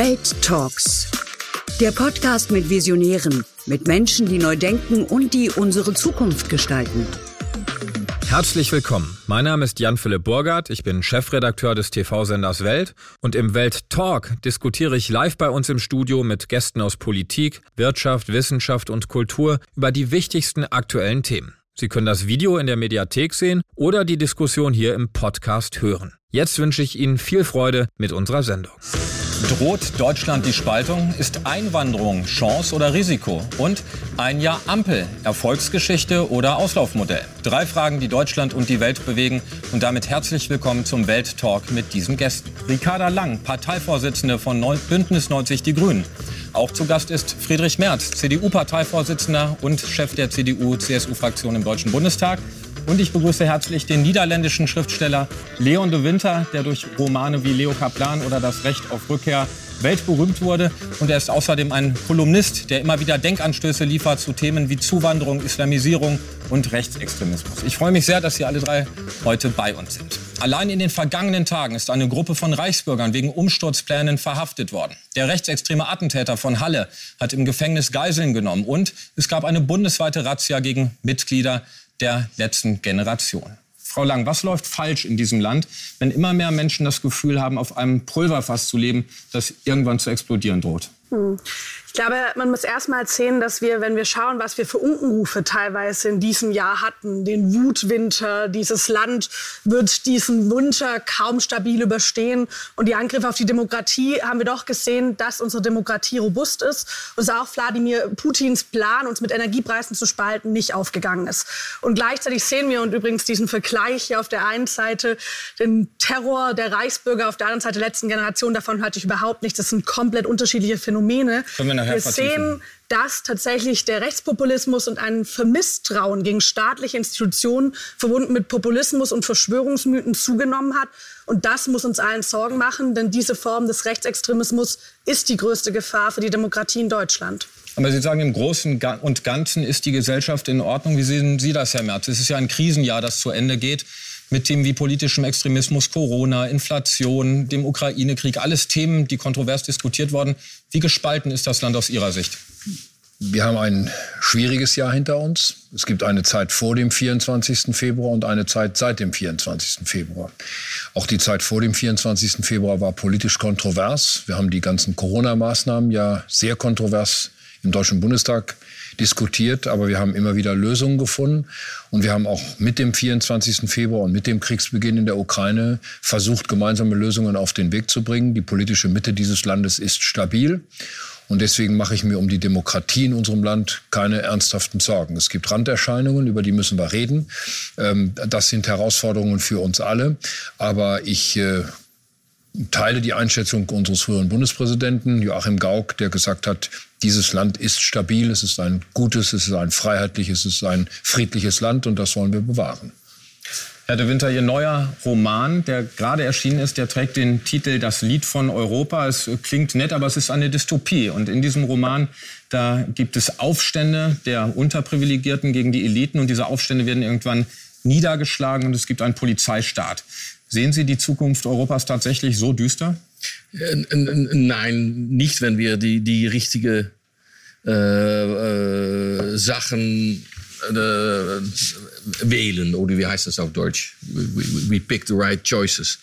Welt Talks. Der Podcast mit Visionären, mit Menschen, die neu denken und die unsere Zukunft gestalten. Herzlich willkommen. Mein Name ist Jan-Philipp Burgert. Ich bin Chefredakteur des TV-Senders Welt. Und im Welt Talk diskutiere ich live bei uns im Studio mit Gästen aus Politik, Wirtschaft, Wissenschaft und Kultur über die wichtigsten aktuellen Themen. Sie können das Video in der Mediathek sehen oder die Diskussion hier im Podcast hören. Jetzt wünsche ich Ihnen viel Freude mit unserer Sendung. Droht Deutschland die Spaltung? Ist Einwanderung Chance oder Risiko? Und ein Jahr Ampel, Erfolgsgeschichte oder Auslaufmodell? Drei Fragen, die Deutschland und die Welt bewegen. Und damit herzlich willkommen zum Welttalk mit diesen Gästen. Ricarda Lang, Parteivorsitzende von Bündnis 90 Die Grünen. Auch zu Gast ist Friedrich Merz, CDU-Parteivorsitzender und Chef der CDU-CSU-Fraktion im Deutschen Bundestag. Und ich begrüße herzlich den niederländischen Schriftsteller Leon de Winter, der durch Romane wie Leo Kaplan oder Das Recht auf Rückkehr weltberühmt wurde. Und er ist außerdem ein Kolumnist, der immer wieder Denkanstöße liefert zu Themen wie Zuwanderung, Islamisierung und Rechtsextremismus. Ich freue mich sehr, dass Sie alle drei heute bei uns sind. Allein in den vergangenen Tagen ist eine Gruppe von Reichsbürgern wegen Umsturzplänen verhaftet worden. Der rechtsextreme Attentäter von Halle hat im Gefängnis Geiseln genommen und es gab eine bundesweite Razzia gegen Mitglieder der letzten Generation. Frau Lang, was läuft falsch in diesem Land, wenn immer mehr Menschen das Gefühl haben, auf einem Pulverfass zu leben, das irgendwann zu explodieren droht? Hm. Glaube, man muss erst mal sehen, dass wir, wenn wir schauen, was wir für Unkenrufe teilweise in diesem Jahr hatten, den Wutwinter, dieses Land wird diesen Winter kaum stabil überstehen und die Angriffe auf die Demokratie, haben wir doch gesehen, dass unsere Demokratie robust ist und auch Wladimir Putins Plan, uns mit Energiepreisen zu spalten, nicht aufgegangen ist. Und gleichzeitig sehen wir und übrigens diesen Vergleich hier auf der einen Seite, den Terror der Reichsbürger, auf der anderen Seite der letzten Generation, davon halte ich überhaupt nichts. Das sind komplett unterschiedliche Phänomene nachher wir sehen, dass tatsächlich der Rechtspopulismus und ein Vermisstrauen gegen staatliche Institutionen verbunden mit Populismus und Verschwörungsmythen zugenommen hat. Und das muss uns allen Sorgen machen, denn diese Form des Rechtsextremismus ist die größte Gefahr für die Demokratie in Deutschland. Aber Sie sagen, im Großen und Ganzen ist die Gesellschaft in Ordnung. Wie sehen Sie das, Herr Merz? Es ist ja ein Krisenjahr, das zu Ende geht mit Themen wie politischem Extremismus, Corona, Inflation, dem Ukraine-Krieg, alles Themen, die kontrovers diskutiert wurden. Wie gespalten ist das Land aus Ihrer Sicht? Wir haben ein schwieriges Jahr hinter uns. Es gibt eine Zeit vor dem 24. Februar und eine Zeit seit dem 24. Februar. Auch die Zeit vor dem 24. Februar war politisch kontrovers. Wir haben die ganzen Corona-Maßnahmen ja sehr kontrovers im Deutschen Bundestag diskutiert, aber wir haben immer wieder Lösungen gefunden. Und wir haben auch mit dem 24. Februar und mit dem Kriegsbeginn in der Ukraine versucht, gemeinsame Lösungen auf den Weg zu bringen. Die politische Mitte dieses Landes ist stabil. Und deswegen mache ich mir um die Demokratie in unserem Land keine ernsthaften Sorgen. Es gibt Randerscheinungen, über die müssen wir reden. Ähm, das sind Herausforderungen für uns alle. Aber ich äh, teile die Einschätzung unseres früheren Bundespräsidenten Joachim Gauck, der gesagt hat, dieses Land ist stabil, es ist ein gutes, es ist ein freiheitliches, es ist ein friedliches Land und das wollen wir bewahren. Herr de Winter, Ihr neuer Roman, der gerade erschienen ist, der trägt den Titel Das Lied von Europa. Es klingt nett, aber es ist eine Dystopie. Und in diesem Roman, da gibt es Aufstände der Unterprivilegierten gegen die Eliten. Und diese Aufstände werden irgendwann niedergeschlagen und es gibt einen Polizeistaat. Sehen Sie die Zukunft Europas tatsächlich so düster? Nein, nicht, wenn wir die, die richtige äh, äh, Sachen äh, wählen, oder wie heißt das auf Deutsch? We, we pick the right choices.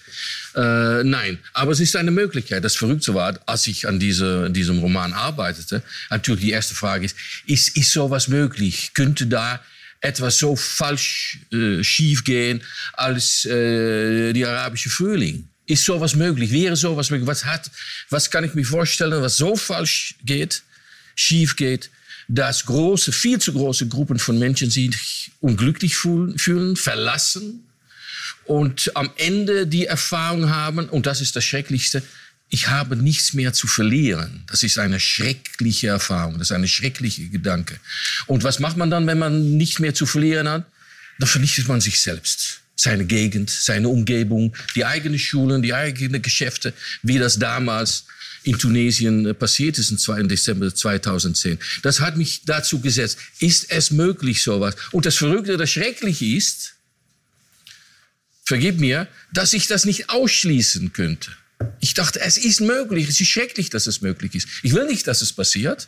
Äh, nein, aber es ist eine Möglichkeit. Das Verrückte war, als ich an diese, diesem Roman arbeitete, natürlich die erste Frage ist, ist, ist sowas möglich? Könnte da etwas so falsch äh, schief gehen als äh, die arabische Frühling. Ist sowas möglich? Wäre sowas möglich? Was, hat, was kann ich mir vorstellen, was so falsch geht, schief geht, dass große, viel zu große Gruppen von Menschen sich unglücklich fühlen, fühlen verlassen und am Ende die Erfahrung haben, und das ist das Schrecklichste, ich habe nichts mehr zu verlieren. Das ist eine schreckliche Erfahrung, das ist eine schreckliche Gedanke. Und was macht man dann, wenn man nichts mehr zu verlieren hat? Dann vernichtet man sich selbst, seine Gegend, seine Umgebung, die eigenen Schulen, die eigenen Geschäfte, wie das damals in Tunesien äh, passiert ist im Dezember 2010. Das hat mich dazu gesetzt. Ist es möglich, sowas? Und das Verrückte, das Schreckliche ist, vergib mir, dass ich das nicht ausschließen könnte. Ich dachte, es ist möglich, es ist schrecklich, dass es möglich ist. Ich will nicht, dass es passiert.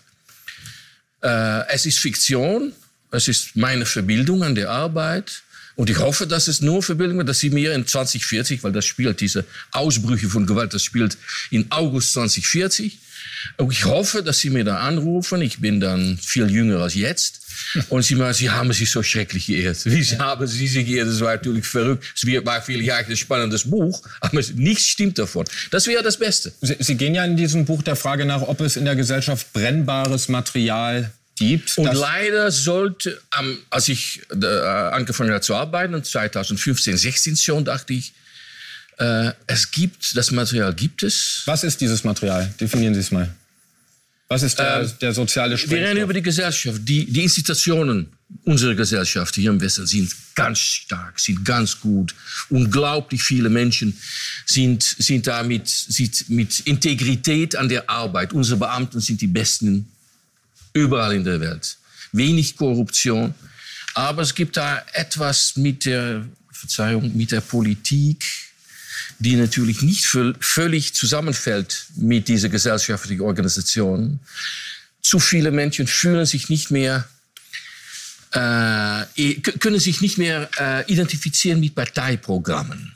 Äh, es ist Fiktion, es ist meine Verbildung an der Arbeit. Und ich hoffe, dass es nur Verbildung wird, dass sie mir in 2040, weil das spielt diese Ausbrüche von Gewalt, das spielt in August 2040. Und ich hoffe, dass sie mir da anrufen. Ich bin dann viel jünger als jetzt. Und sie mal, sie haben sich so schrecklich geehrt. Wie ja. haben sie sich geehrt? Das war natürlich verrückt. Es war vielleicht ein spannendes Buch, aber nichts stimmt davon. Das wäre das Beste. Sie, sie gehen ja in diesem Buch der Frage nach, ob es in der Gesellschaft brennbares Material gibt. Und leider sollte, als ich äh, angefangen habe zu arbeiten, 2015, 16 schon, dachte ich, äh, es gibt, das Material gibt es. Was ist dieses Material? Definieren Sie es mal. Was ist der, äh, der soziale Sprengstoff? Wir reden über die Gesellschaft. Die, die Institutionen unserer Gesellschaft hier im Westen sind ganz stark, sind ganz gut. Unglaublich viele Menschen sind, sind da mit, sind mit Integrität an der Arbeit. Unsere Beamten sind die Besten überall in der Welt. Wenig Korruption. Aber es gibt da etwas mit der, Verzeihung, mit der Politik, die natürlich nicht völlig zusammenfällt mit dieser gesellschaftlichen Organisation. Zu viele Menschen fühlen sich nicht mehr, äh, können sich nicht mehr äh, identifizieren mit Parteiprogrammen.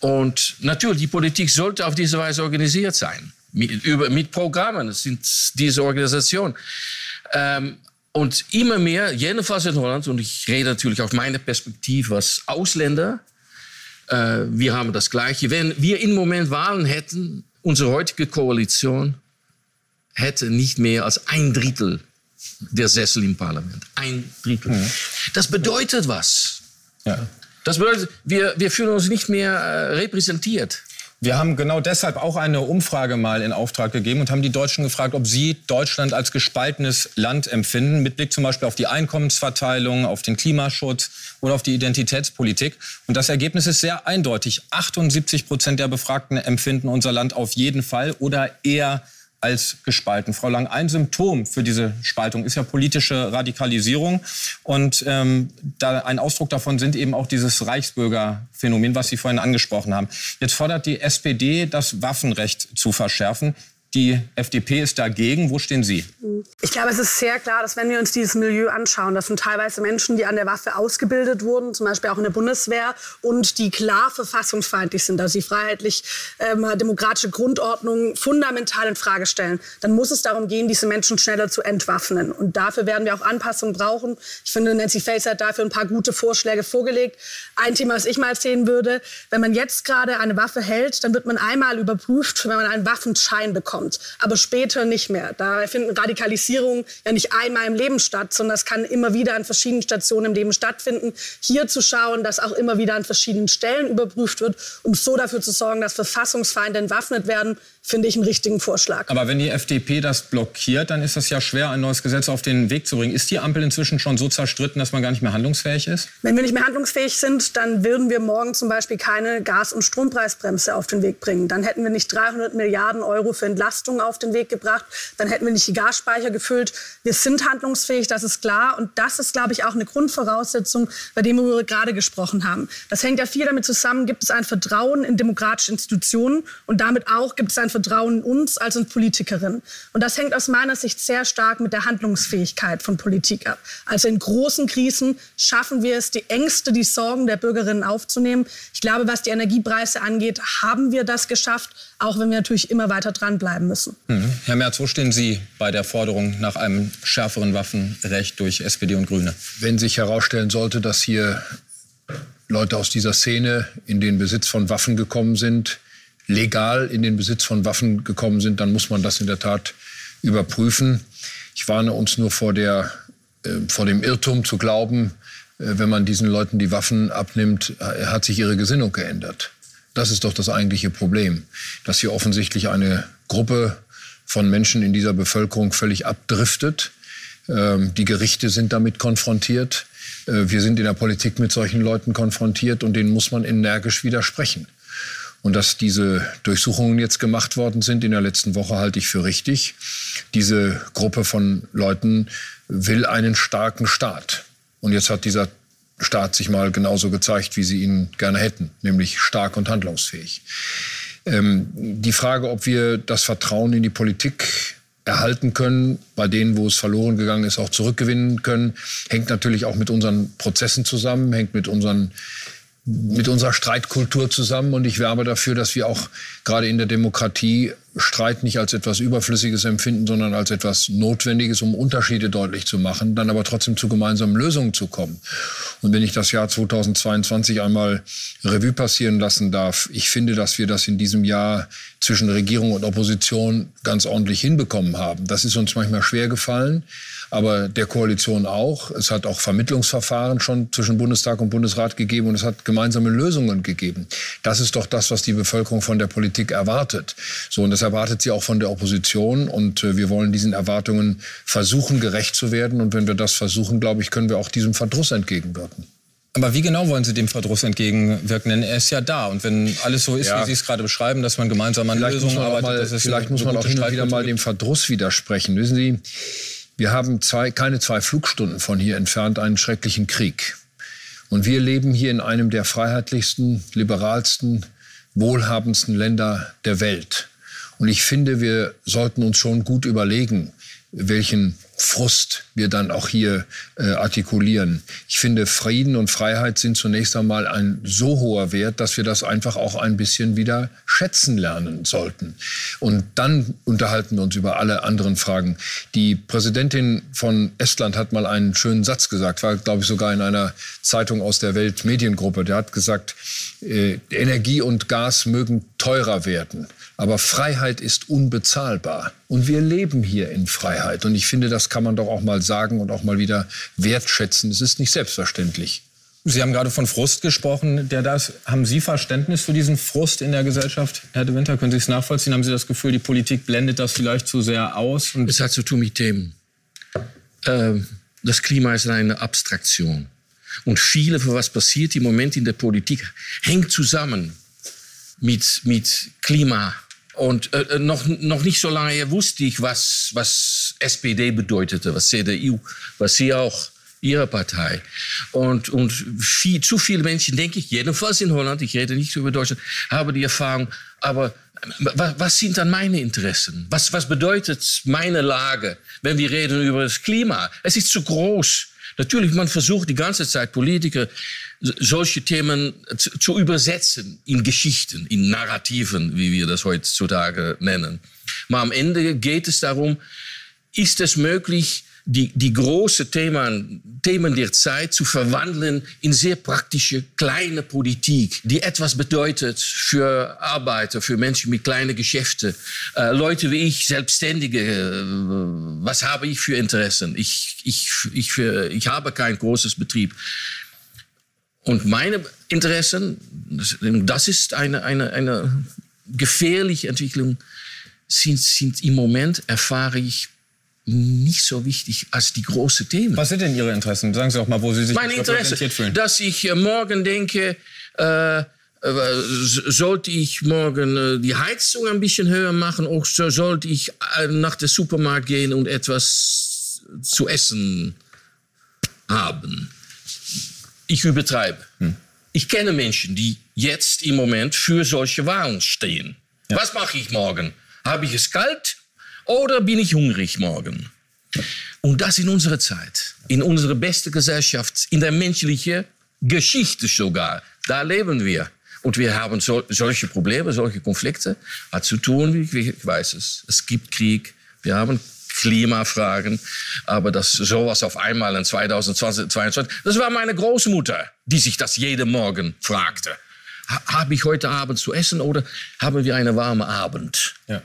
Und natürlich, die Politik sollte auf diese Weise organisiert sein mit, über, mit Programmen. Das sind diese Organisationen. Ähm, und immer mehr, jedenfalls in Holland, und ich rede natürlich auf meine Perspektive als Ausländer, äh, wir haben das Gleiche. Wenn wir im Moment Wahlen hätten, unsere heutige Koalition hätte nicht mehr als ein Drittel der Sessel im Parlament. Ein Drittel. Mhm. Das bedeutet was. Ja. Das bedeutet, wir, wir fühlen uns nicht mehr äh, repräsentiert. Wir haben genau deshalb auch eine Umfrage mal in Auftrag gegeben und haben die Deutschen gefragt, ob sie Deutschland als gespaltenes Land empfinden, mit Blick zum Beispiel auf die Einkommensverteilung, auf den Klimaschutz oder auf die Identitätspolitik. Und das Ergebnis ist sehr eindeutig. 78 Prozent der Befragten empfinden unser Land auf jeden Fall oder eher als gespalten. Frau Lang, ein Symptom für diese Spaltung ist ja politische Radikalisierung. Und ähm, da ein Ausdruck davon sind eben auch dieses Reichsbürgerphänomen, was Sie vorhin angesprochen haben. Jetzt fordert die SPD, das Waffenrecht zu verschärfen. Die FDP ist dagegen. Wo stehen Sie? Ich glaube, es ist sehr klar, dass wenn wir uns dieses Milieu anschauen, das sind teilweise Menschen, die an der Waffe ausgebildet wurden, zum Beispiel auch in der Bundeswehr, und die klar verfassungsfeindlich sind, also die freiheitlich-demokratische ähm, Grundordnung fundamental in Frage stellen. Dann muss es darum gehen, diese Menschen schneller zu entwaffnen. Und dafür werden wir auch Anpassungen brauchen. Ich finde, Nancy Faeser hat dafür ein paar gute Vorschläge vorgelegt. Ein Thema, was ich mal sehen würde, wenn man jetzt gerade eine Waffe hält, dann wird man einmal überprüft, wenn man einen Waffenschein bekommt kommt, aber später nicht mehr. Da finden Radikalisierungen ja nicht einmal im Leben statt, sondern es kann immer wieder an verschiedenen Stationen im Leben stattfinden. Hier zu schauen, dass auch immer wieder an verschiedenen Stellen überprüft wird, um so dafür zu sorgen, dass Verfassungsfeinde entwaffnet werden, finde ich einen richtigen Vorschlag. Aber wenn die FDP das blockiert, dann ist es ja schwer, ein neues Gesetz auf den Weg zu bringen. Ist die Ampel inzwischen schon so zerstritten, dass man gar nicht mehr handlungsfähig ist? Wenn wir nicht mehr handlungsfähig sind, dann würden wir morgen zum Beispiel keine Gas- und Strompreisbremse auf den Weg bringen. Dann hätten wir nicht 300 Milliarden Euro für Entlastung auf den Weg gebracht. Dann hätten wir nicht die Gasspeicher gefüllt. Wir sind handlungsfähig, das ist klar. Und das ist, glaube ich, auch eine Grundvoraussetzung, bei dem wir gerade gesprochen haben. Das hängt ja viel damit zusammen, gibt es ein Vertrauen in demokratische Institutionen und damit auch gibt es ein Vertrauen in uns als in Politikerinnen. Und das hängt aus meiner Sicht sehr stark mit der Handlungsfähigkeit von Politik ab. Also in großen Krisen schaffen wir es, die Ängste, die Sorgen der Bürgerinnen aufzunehmen. Ich glaube, was die Energiepreise angeht, haben wir das geschafft, auch wenn wir natürlich immer weiter dranbleiben müssen. Mhm. Herr Merz, wo stehen Sie bei der Forderung nach einem schärferen Waffenrecht durch SPD und Grüne? Wenn sich herausstellen sollte, dass hier Leute aus dieser Szene in den Besitz von Waffen gekommen sind, legal in den Besitz von Waffen gekommen sind, dann muss man das in der Tat überprüfen. Ich warne uns nur vor, der, äh, vor dem Irrtum zu glauben, äh, wenn man diesen Leuten die Waffen abnimmt, äh, hat sich ihre Gesinnung geändert. Das ist doch das eigentliche Problem, dass hier offensichtlich eine Gruppe von Menschen in dieser Bevölkerung völlig abdriftet. Ähm, die Gerichte sind damit konfrontiert. Äh, wir sind in der Politik mit solchen Leuten konfrontiert und denen muss man energisch widersprechen. Und dass diese Durchsuchungen jetzt gemacht worden sind in der letzten Woche, halte ich für richtig. Diese Gruppe von Leuten will einen starken Staat. Und jetzt hat dieser Staat sich mal genauso gezeigt, wie sie ihn gerne hätten, nämlich stark und handlungsfähig. Ähm, die Frage, ob wir das Vertrauen in die Politik erhalten können, bei denen, wo es verloren gegangen ist, auch zurückgewinnen können, hängt natürlich auch mit unseren Prozessen zusammen, hängt mit unseren mit unserer Streitkultur zusammen und ich werbe dafür, dass wir auch gerade in der Demokratie Streit nicht als etwas Überflüssiges empfinden, sondern als etwas Notwendiges, um Unterschiede deutlich zu machen, dann aber trotzdem zu gemeinsamen Lösungen zu kommen. Und wenn ich das Jahr 2022 einmal Revue passieren lassen darf, ich finde, dass wir das in diesem Jahr zwischen Regierung und Opposition ganz ordentlich hinbekommen haben. Das ist uns manchmal schwer gefallen aber der Koalition auch. Es hat auch Vermittlungsverfahren schon zwischen Bundestag und Bundesrat gegeben und es hat gemeinsame Lösungen gegeben. Das ist doch das, was die Bevölkerung von der Politik erwartet. So und das erwartet sie auch von der Opposition und äh, wir wollen diesen Erwartungen versuchen gerecht zu werden und wenn wir das versuchen, glaube ich, können wir auch diesem Verdruss entgegenwirken. Aber wie genau wollen Sie dem Verdruss entgegenwirken? Denn er ist ja da. Und wenn alles so ist, ja. wie Sie es gerade beschreiben, dass man gemeinsam an Lösungen arbeitet, mal, das ist vielleicht muss man auch hin und wieder mal dem Verdruss widersprechen. Wissen Sie, wir haben zwei, keine zwei Flugstunden von hier entfernt einen schrecklichen Krieg. Und wir leben hier in einem der freiheitlichsten, liberalsten, wohlhabendsten Länder der Welt. Und ich finde, wir sollten uns schon gut überlegen, welchen Frust wir dann auch hier äh, artikulieren. Ich finde, Frieden und Freiheit sind zunächst einmal ein so hoher Wert, dass wir das einfach auch ein bisschen wieder schätzen lernen sollten. Und dann unterhalten wir uns über alle anderen Fragen. Die Präsidentin von Estland hat mal einen schönen Satz gesagt, war, glaube ich, sogar in einer Zeitung aus der Weltmediengruppe. Der hat gesagt, äh, Energie und Gas mögen teurer werden. Aber Freiheit ist unbezahlbar. Und wir leben hier in Freiheit. Und ich finde, das kann man doch auch mal sagen und auch mal wieder wertschätzen. Es ist nicht selbstverständlich. Sie haben gerade von Frust gesprochen. Der das, haben Sie Verständnis für diesen Frust in der Gesellschaft, Herr de Winter? Können Sie es nachvollziehen? Haben Sie das Gefühl, die Politik blendet das vielleicht zu sehr aus? Und es hat zu tun mit Themen. Ähm, das Klima ist eine Abstraktion. Und viele, für was passiert im Moment in der Politik, hängt zusammen mit, mit Klima und äh, äh, noch, noch nicht so lange wusste ich, was, was SPD bedeutete, was CDU, was Sie auch, Ihre Partei. Und, und viel, zu viele Menschen, denke ich, jedenfalls in Holland, ich rede nicht über Deutschland, haben die Erfahrung, aber was, was sind dann meine Interessen? Was, was bedeutet meine Lage, wenn wir reden über das Klima? Es ist zu groß. Natürlich, man versucht die ganze Zeit, Politiker, solche Themen zu, zu, übersetzen in Geschichten, in Narrativen, wie wir das heutzutage nennen. Aber am Ende geht es darum, ist es möglich, die, die großen Themen, Themen der Zeit zu verwandeln in sehr praktische kleine Politik, die etwas bedeutet für Arbeiter, für Menschen mit kleinen Geschäften, äh, Leute wie ich, Selbstständige. Äh, was habe ich für Interessen? Ich, ich, ich, ich habe kein großes Betrieb. Und meine Interessen, das ist eine, eine, eine gefährliche Entwicklung, sind, sind im Moment, erfahre ich, nicht so wichtig als die großen Themen. Was sind denn Ihre Interessen? Sagen Sie auch mal, wo Sie sich Meine Interesse, fühlen. Dass ich äh, morgen denke, äh, äh, sollte ich morgen äh, die Heizung ein bisschen höher machen oder sollte ich nach dem Supermarkt gehen und etwas zu essen haben? Ich übertreibe. Hm. Ich kenne Menschen, die jetzt im Moment für solche Waren stehen. Ja. Was mache ich morgen? Habe ich es kalt oder bin ich hungrig morgen? Und das in unserer Zeit, in unserer besten Gesellschaft, in der menschlichen Geschichte sogar. Da leben wir. Und wir haben so, solche Probleme, solche Konflikte. Hat zu tun, ich weiß es. Es gibt Krieg. Wir haben Klimafragen. Aber dass sowas auf einmal in 2022, das war meine Großmutter, die sich das jeden Morgen fragte. Habe ich heute Abend zu essen oder haben wir einen warmen Abend? Ja.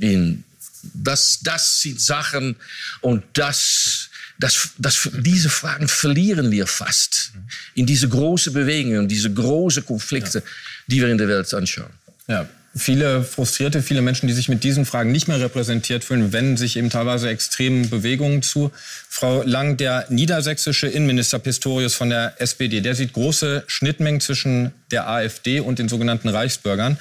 In, das, das sind Sachen und das, das, das, diese Fragen verlieren wir fast in diese großen Bewegungen, diese großen Konflikte, ja. die wir in der Welt anschauen. Ja, viele Frustrierte, viele Menschen, die sich mit diesen Fragen nicht mehr repräsentiert fühlen, wenden sich eben teilweise extremen Bewegungen zu. Frau Lang, der niedersächsische Innenminister Pistorius von der SPD, der sieht große Schnittmengen zwischen der AfD und den sogenannten Reichsbürgern.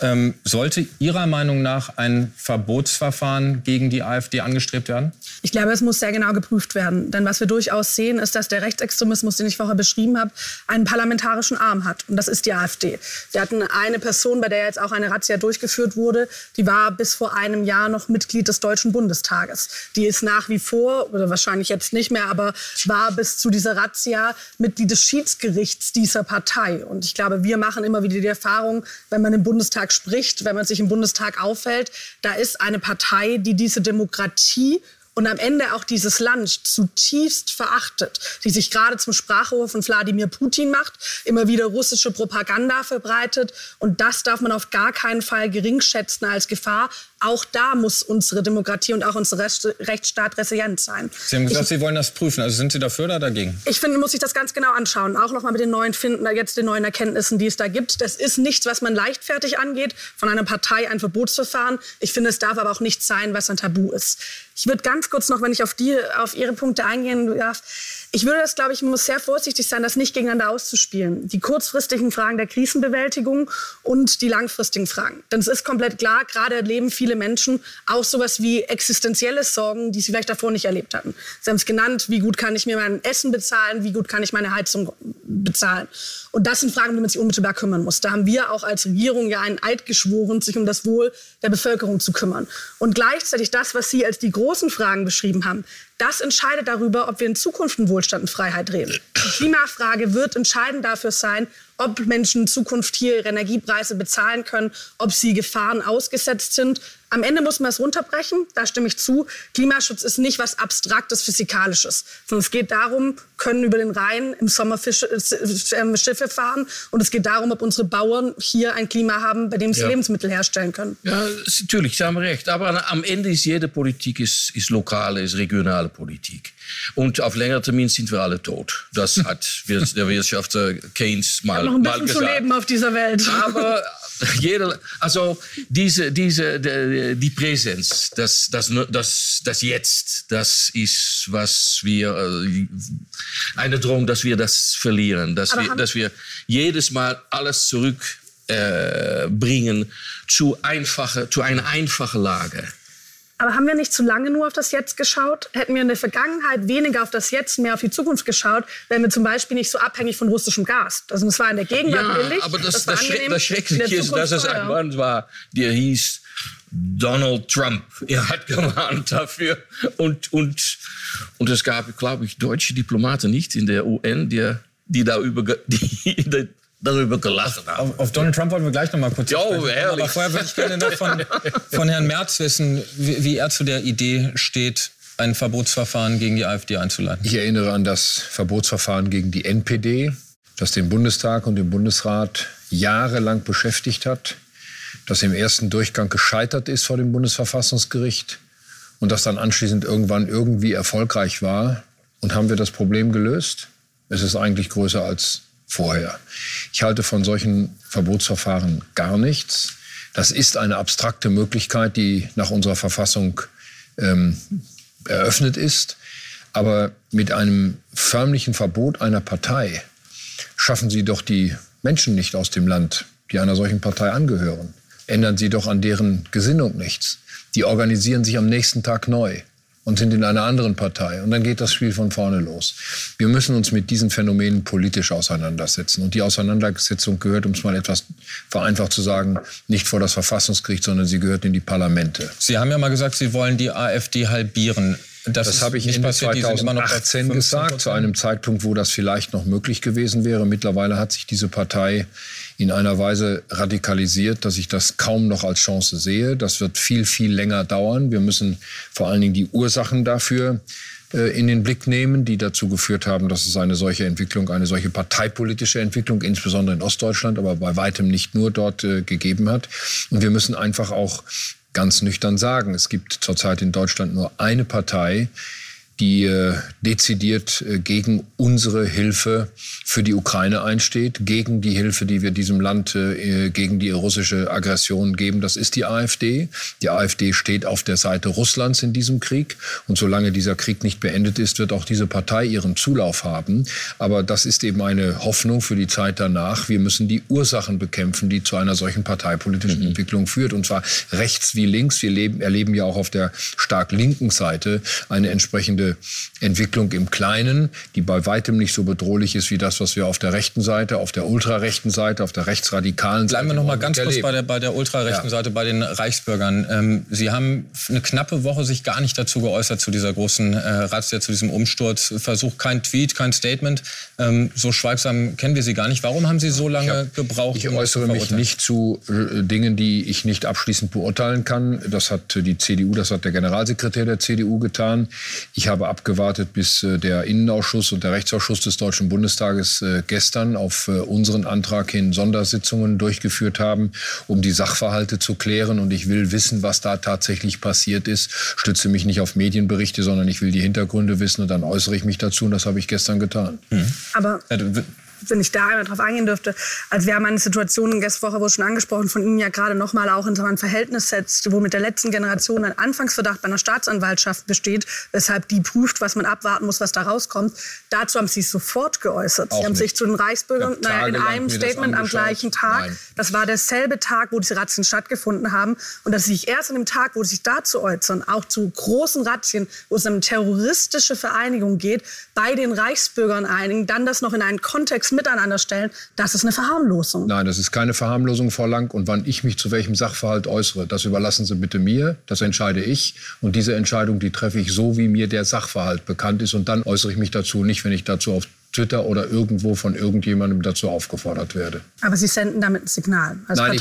Ähm, sollte Ihrer Meinung nach ein Verbotsverfahren gegen die AfD angestrebt werden? Ich glaube, es muss sehr genau geprüft werden. Denn was wir durchaus sehen, ist, dass der Rechtsextremismus, den ich vorher beschrieben habe, einen parlamentarischen Arm hat. Und das ist die AfD. Wir hatten eine Person, bei der jetzt auch eine Razzia durchgeführt wurde, die war bis vor einem Jahr noch Mitglied des Deutschen Bundestages. Die ist nach wie vor, oder wahrscheinlich jetzt nicht mehr, aber war bis zu dieser Razzia Mitglied des Schiedsgerichts dieser Partei. Und ich glaube, wir machen immer wieder die Erfahrung, wenn man im Bundestag spricht, wenn man sich im Bundestag aufhält, da ist eine Partei, die diese Demokratie und am Ende auch dieses Land zutiefst verachtet, die sich gerade zum Sprachrohr von Wladimir Putin macht, immer wieder russische Propaganda verbreitet. Und das darf man auf gar keinen Fall geringschätzen als Gefahr. Auch da muss unsere Demokratie und auch unser Rechtsstaat resilient sein. Sie haben gesagt, ich, Sie wollen das prüfen. Also sind Sie dafür oder dagegen? Ich finde, muss sich das ganz genau anschauen. Auch nochmal mit den neuen Finden, jetzt den neuen Erkenntnissen, die es da gibt. Das ist nichts, was man leichtfertig angeht, von einer Partei ein Verbotsverfahren. Ich finde, es darf aber auch nichts sein, was ein Tabu ist. Ich würde ganz kurz noch, wenn ich auf, die, auf Ihre Punkte eingehen darf, ich würde das, glaube ich, muss sehr vorsichtig sein, das nicht gegeneinander auszuspielen. Die kurzfristigen Fragen der Krisenbewältigung und die langfristigen Fragen. Denn es ist komplett klar, gerade erleben viele Menschen auch sowas wie existenzielle Sorgen, die sie vielleicht davor nicht erlebt hatten. Sie haben es genannt, wie gut kann ich mir mein Essen bezahlen, wie gut kann ich meine Heizung bezahlen. Und das sind Fragen, um die man sich unmittelbar kümmern muss. Da haben wir auch als Regierung ja einen Eid geschworen, sich um das Wohl der Bevölkerung zu kümmern. Und gleichzeitig das, was Sie als die großen Fragen beschrieben haben, das entscheidet darüber, ob wir in Zukunft in Wohlstand und Freiheit reden. Die Klimafrage wird entscheidend dafür sein, ob Menschen in Zukunft hier ihre Energiepreise bezahlen können, ob sie Gefahren ausgesetzt sind. Am Ende muss man es runterbrechen, da stimme ich zu. Klimaschutz ist nicht was Abstraktes, Physikalisches, sondern es geht darum, können über den Rhein im Sommer Fische, äh, Schiffe fahren und es geht darum, ob unsere Bauern hier ein Klima haben, bei dem sie ja. Lebensmittel herstellen können. Ja, natürlich, Sie haben recht. Aber am Ende ist jede Politik ist, ist lokale, ist regionale Politik. Und auf länger Termin sind wir alle tot. Das hat der Wirtschafter Keynes mal, noch ein bisschen zu leben auf dieser Welt. Aber jeder, also diese, diese, die Präsenz, das, das, das, das Jetzt, das ist, was wir, äh, eine Drohung, dass wir das verlieren, dass, wir, dass wir jedes Mal alles zurückbringen äh, zu, einfache, zu einer einfachen Lage. Aber haben wir nicht zu lange nur auf das Jetzt geschaut? Hätten wir in der Vergangenheit weniger auf das Jetzt, mehr auf die Zukunft geschaut, wären wir zum Beispiel nicht so abhängig von russischem Gas. Also das war in der Gegenwart ja, billig. aber das, das, das, das Schreckliche ist, dass es ein Mann war, der hieß Donald Trump. Er hat gewarnt dafür. Und, und, und es gab, glaube ich, deutsche Diplomaten nicht in der UN, die, die da über, die, darüber gelacht haben. Auf, auf, Donald Trump wollen wir gleich noch mal kurz jo, sprechen. Aber vorher würde ich gerne noch von, von Herrn Merz wissen, wie, wie er zu der Idee steht, ein Verbotsverfahren gegen die AfD einzuleiten. Ich erinnere an das Verbotsverfahren gegen die NPD, das den Bundestag und den Bundesrat jahrelang beschäftigt hat, das im ersten Durchgang gescheitert ist vor dem Bundesverfassungsgericht und das dann anschließend irgendwann irgendwie erfolgreich war. Und haben wir das Problem gelöst? Es ist eigentlich größer als vorher. Ich halte von solchen Verbotsverfahren gar nichts. Das ist eine abstrakte Möglichkeit, die nach unserer Verfassung ähm, eröffnet ist. Aber mit einem förmlichen Verbot einer Partei schaffen Sie doch die Menschen nicht aus dem Land, die einer solchen Partei angehören. Ändern Sie doch an deren Gesinnung nichts. Die organisieren sich am nächsten Tag neu und sind in einer anderen Partei. Und dann geht das Spiel von vorne los. Wir müssen uns mit diesen Phänomenen politisch auseinandersetzen. Und die Auseinandersetzung gehört, um es mal etwas vereinfacht zu sagen, nicht vor das Verfassungsgericht, sondern sie gehört in die Parlamente. Sie haben ja mal gesagt, Sie wollen die AfD halbieren. Das, das habe ich Ende passiert. 2018 gesagt, zu einem Zeitpunkt, wo das vielleicht noch möglich gewesen wäre. Mittlerweile hat sich diese Partei in einer Weise radikalisiert, dass ich das kaum noch als Chance sehe. Das wird viel, viel länger dauern. Wir müssen vor allen Dingen die Ursachen dafür äh, in den Blick nehmen, die dazu geführt haben, dass es eine solche Entwicklung, eine solche parteipolitische Entwicklung, insbesondere in Ostdeutschland, aber bei weitem nicht nur dort äh, gegeben hat. Und wir müssen einfach auch ganz nüchtern sagen, es gibt zurzeit in Deutschland nur eine Partei, die äh, dezidiert äh, gegen unsere Hilfe für die Ukraine einsteht, gegen die Hilfe, die wir diesem Land äh, gegen die russische Aggression geben. Das ist die AfD. Die AfD steht auf der Seite Russlands in diesem Krieg. Und solange dieser Krieg nicht beendet ist, wird auch diese Partei ihren Zulauf haben. Aber das ist eben eine Hoffnung für die Zeit danach. Wir müssen die Ursachen bekämpfen, die zu einer solchen parteipolitischen mhm. Entwicklung führt. Und zwar rechts wie links. Wir leben, erleben ja auch auf der stark linken Seite eine entsprechende Entwicklung im Kleinen, die bei weitem nicht so bedrohlich ist wie das, was wir auf der rechten Seite, auf der ultrarechten Seite, auf der rechtsradikalen Seite. Bleiben wir noch mal ganz kurz bei der, bei der ultrarechten ja. Seite, bei den Reichsbürgern. Ähm, Sie haben eine knappe Woche sich gar nicht dazu geäußert, zu dieser großen äh, Razzia, zu diesem Umsturzversuch. Kein Tweet, kein Statement. Ähm, so schweigsam kennen wir Sie gar nicht. Warum haben Sie so lange hab, gebraucht? Ich äußere mich nicht zu äh, Dingen, die ich nicht abschließend beurteilen kann. Das hat die CDU, das hat der Generalsekretär der CDU getan. Ich habe abgewartet, bis äh, der Innenausschuss und der Rechtsausschuss des Deutschen Bundestages äh, gestern auf äh, unseren Antrag hin Sondersitzungen durchgeführt haben, um die Sachverhalte zu klären. Und ich will wissen, was da tatsächlich passiert ist. Stütze mich nicht auf Medienberichte, sondern ich will die Hintergründe wissen und dann äußere ich mich dazu. Und das habe ich gestern getan. Mhm. Aber wenn ich da einmal drauf eingehen dürfte. Also wir haben eine Situation, letzte Woche wurde schon angesprochen, von Ihnen ja gerade nochmal auch in so ein Verhältnis setzt, wo mit der letzten Generation ein Anfangsverdacht bei einer Staatsanwaltschaft besteht, weshalb die prüft, was man abwarten muss, was da rauskommt. Dazu haben Sie sich sofort geäußert. Auch Sie haben nicht. sich zu den Reichsbürgern naja, in einem Statement am gleichen Tag, Nein. das war derselbe Tag, wo diese Razzien stattgefunden haben, und dass Sie sich erst an dem Tag, wo Sie sich dazu äußern, auch zu großen Razzien, wo es um terroristische Vereinigung geht, bei den Reichsbürgern einigen, dann das noch in einen Kontext miteinander stellen, das ist eine Verharmlosung. Nein, das ist keine Verharmlosung, Frau Lang. Und wann ich mich zu welchem Sachverhalt äußere, das überlassen Sie bitte mir. Das entscheide ich. Und diese Entscheidung, die treffe ich so, wie mir der Sachverhalt bekannt ist. Und dann äußere ich mich dazu nicht, wenn ich dazu auf Twitter oder irgendwo von irgendjemandem dazu aufgefordert werde. Aber Sie senden damit ein Signal als Nein, ich,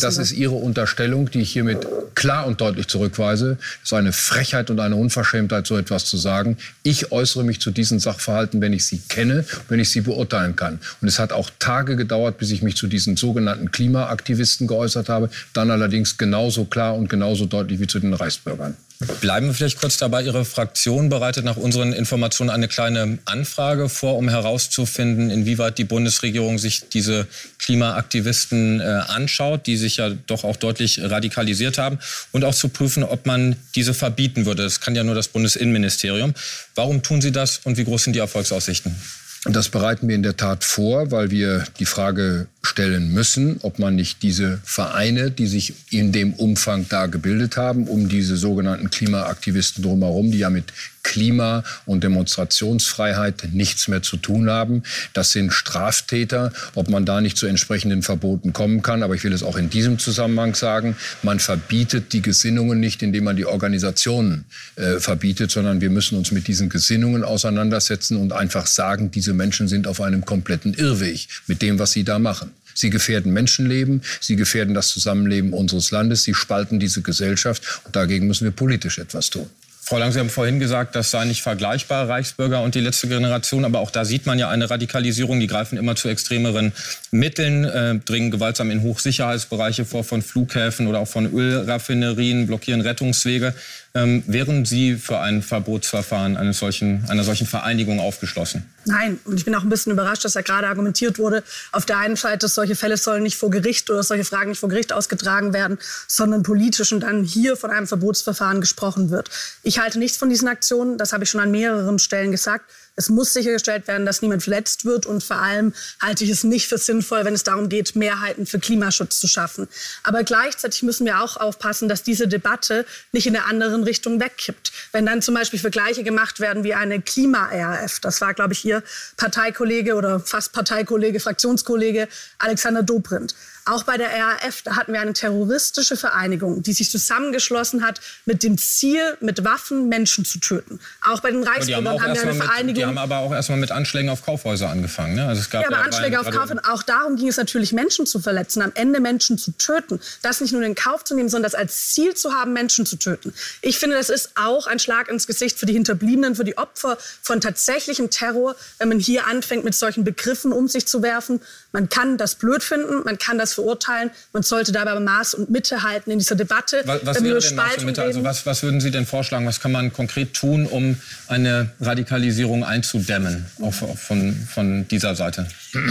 das ist Ihre Unterstellung, die ich hiermit klar und deutlich zurückweise. Es ist eine Frechheit und eine Unverschämtheit, so etwas zu sagen. Ich äußere mich zu diesen Sachverhalten, wenn ich sie kenne, wenn ich sie beurteilen kann. Und es hat auch Tage gedauert, bis ich mich zu diesen sogenannten Klimaaktivisten geäußert habe. Dann allerdings genauso klar und genauso deutlich wie zu den Reichsbürgern. Bleiben wir vielleicht kurz dabei. Ihre Fraktion bereitet nach unseren Informationen eine kleine Anfrage vor, um herauszufinden, inwieweit die Bundesregierung sich diese Klimaaktivisten äh, anschaut, die sich ja doch auch deutlich radikalisiert haben, und auch zu prüfen, ob man diese verbieten würde. Das kann ja nur das Bundesinnenministerium. Warum tun Sie das und wie groß sind die Erfolgsaussichten? Das bereiten wir in der Tat vor, weil wir die Frage stellen müssen, ob man nicht diese Vereine, die sich in dem Umfang da gebildet haben, um diese sogenannten Klimaaktivisten drumherum, die ja mit Klima- und Demonstrationsfreiheit nichts mehr zu tun haben. Das sind Straftäter, ob man da nicht zu entsprechenden Verboten kommen kann. Aber ich will es auch in diesem Zusammenhang sagen, man verbietet die Gesinnungen nicht, indem man die Organisationen äh, verbietet, sondern wir müssen uns mit diesen Gesinnungen auseinandersetzen und einfach sagen, diese Menschen sind auf einem kompletten Irrweg mit dem, was sie da machen. Sie gefährden Menschenleben, sie gefährden das Zusammenleben unseres Landes, sie spalten diese Gesellschaft und dagegen müssen wir politisch etwas tun. Frau Lang, Sie haben vorhin gesagt, das sei nicht vergleichbar, Reichsbürger und die letzte Generation. Aber auch da sieht man ja eine Radikalisierung. Die greifen immer zu extremeren Mitteln, äh, dringen gewaltsam in Hochsicherheitsbereiche vor, von Flughäfen oder auch von Ölraffinerien, blockieren Rettungswege. Ähm, wären Sie für ein Verbotsverfahren einer solchen, einer solchen Vereinigung aufgeschlossen? Nein, und ich bin auch ein bisschen überrascht, dass ja gerade argumentiert wurde, auf der einen Seite, solche Fälle sollen nicht vor Gericht oder solche Fragen nicht vor Gericht ausgetragen werden, sondern politisch und dann hier von einem Verbotsverfahren gesprochen wird. Ich halte nichts von diesen Aktionen, das habe ich schon an mehreren Stellen gesagt. Es muss sichergestellt werden, dass niemand verletzt wird. Und vor allem halte ich es nicht für sinnvoll, wenn es darum geht, Mehrheiten für Klimaschutz zu schaffen. Aber gleichzeitig müssen wir auch aufpassen, dass diese Debatte nicht in eine andere Richtung wegkippt. Wenn dann zum Beispiel Vergleiche gemacht werden wie eine Klima-RAF, das war, glaube ich, hier Parteikollege oder fast Parteikollege, Fraktionskollege Alexander Dobrindt. Auch bei der RAF, hatten wir eine terroristische Vereinigung, die sich zusammengeschlossen hat mit dem Ziel, mit Waffen Menschen zu töten. Auch bei den Reichsbürgern haben, haben wir eine Vereinigung. Mit, die haben aber auch erstmal mit Anschlägen auf Kaufhäuser angefangen. Ne? Also es gab ja, aber ja Anschläge auf Kaufhäuser, auch darum ging es natürlich, Menschen zu verletzen, am Ende Menschen zu töten. Das nicht nur in Kauf zu nehmen, sondern das als Ziel zu haben, Menschen zu töten. Ich finde, das ist auch ein Schlag ins Gesicht für die Hinterbliebenen, für die Opfer von tatsächlichem Terror, wenn man hier anfängt, mit solchen Begriffen um sich zu werfen. Man kann das blöd finden, man kann das verurteilen. Man sollte dabei Maß und Mitte halten in dieser Debatte. Was, was wäre denn Maß und Mitte? Also was, was würden Sie denn vorschlagen? Was kann man konkret tun, um eine Radikalisierung einzudämmen, auch von, von dieser Seite?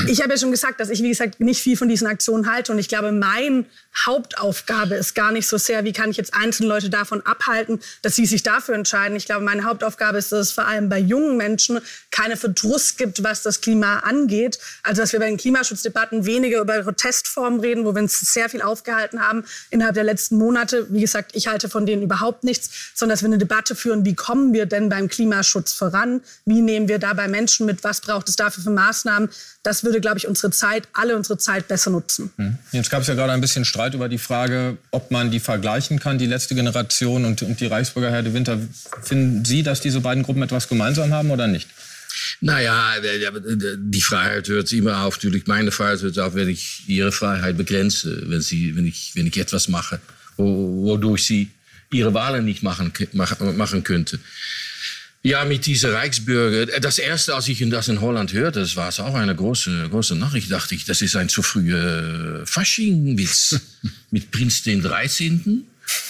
Ich habe ja schon gesagt, dass ich, wie gesagt, nicht viel von diesen Aktionen halte. Und ich glaube, meine Hauptaufgabe ist gar nicht so sehr, wie kann ich jetzt einzelne Leute davon abhalten, dass sie sich dafür entscheiden. Ich glaube, meine Hauptaufgabe ist, dass es vor allem bei jungen Menschen keine Verdruss gibt, was das Klima angeht. Also, dass wir bei den Klimaschutzdebatten weniger über Protestformen reden, wo wir uns sehr viel aufgehalten haben innerhalb der letzten Monate. Wie gesagt, ich halte von denen überhaupt nichts, sondern dass wir eine Debatte führen, wie kommen wir denn beim Klimaschutz voran? Wie nehmen wir dabei Menschen mit? Was braucht es dafür für Maßnahmen? Das würde, glaube ich, unsere Zeit, alle unsere Zeit besser nutzen. Hm. Jetzt gab es ja gerade ein bisschen Streit über die Frage, ob man die vergleichen kann, die letzte Generation und, und die Reichsbürger Herr de Winter. Finden Sie, dass diese beiden Gruppen etwas gemeinsam haben oder nicht? Naja, die Freiheit hört immer auf. Natürlich, meine Freiheit hört auf, wenn ich ihre Freiheit begrenze, wenn, sie, wenn, ich, wenn ich etwas mache, wodurch sie ihre Wahlen nicht machen, machen könnte. Ja, mit dieser Reichsbürger. Das erste, als ich das in Holland hörte, das war es auch eine große, große Nachricht. Dachte ich, das ist ein zu früher Faschingwitz mit Prinz den 13.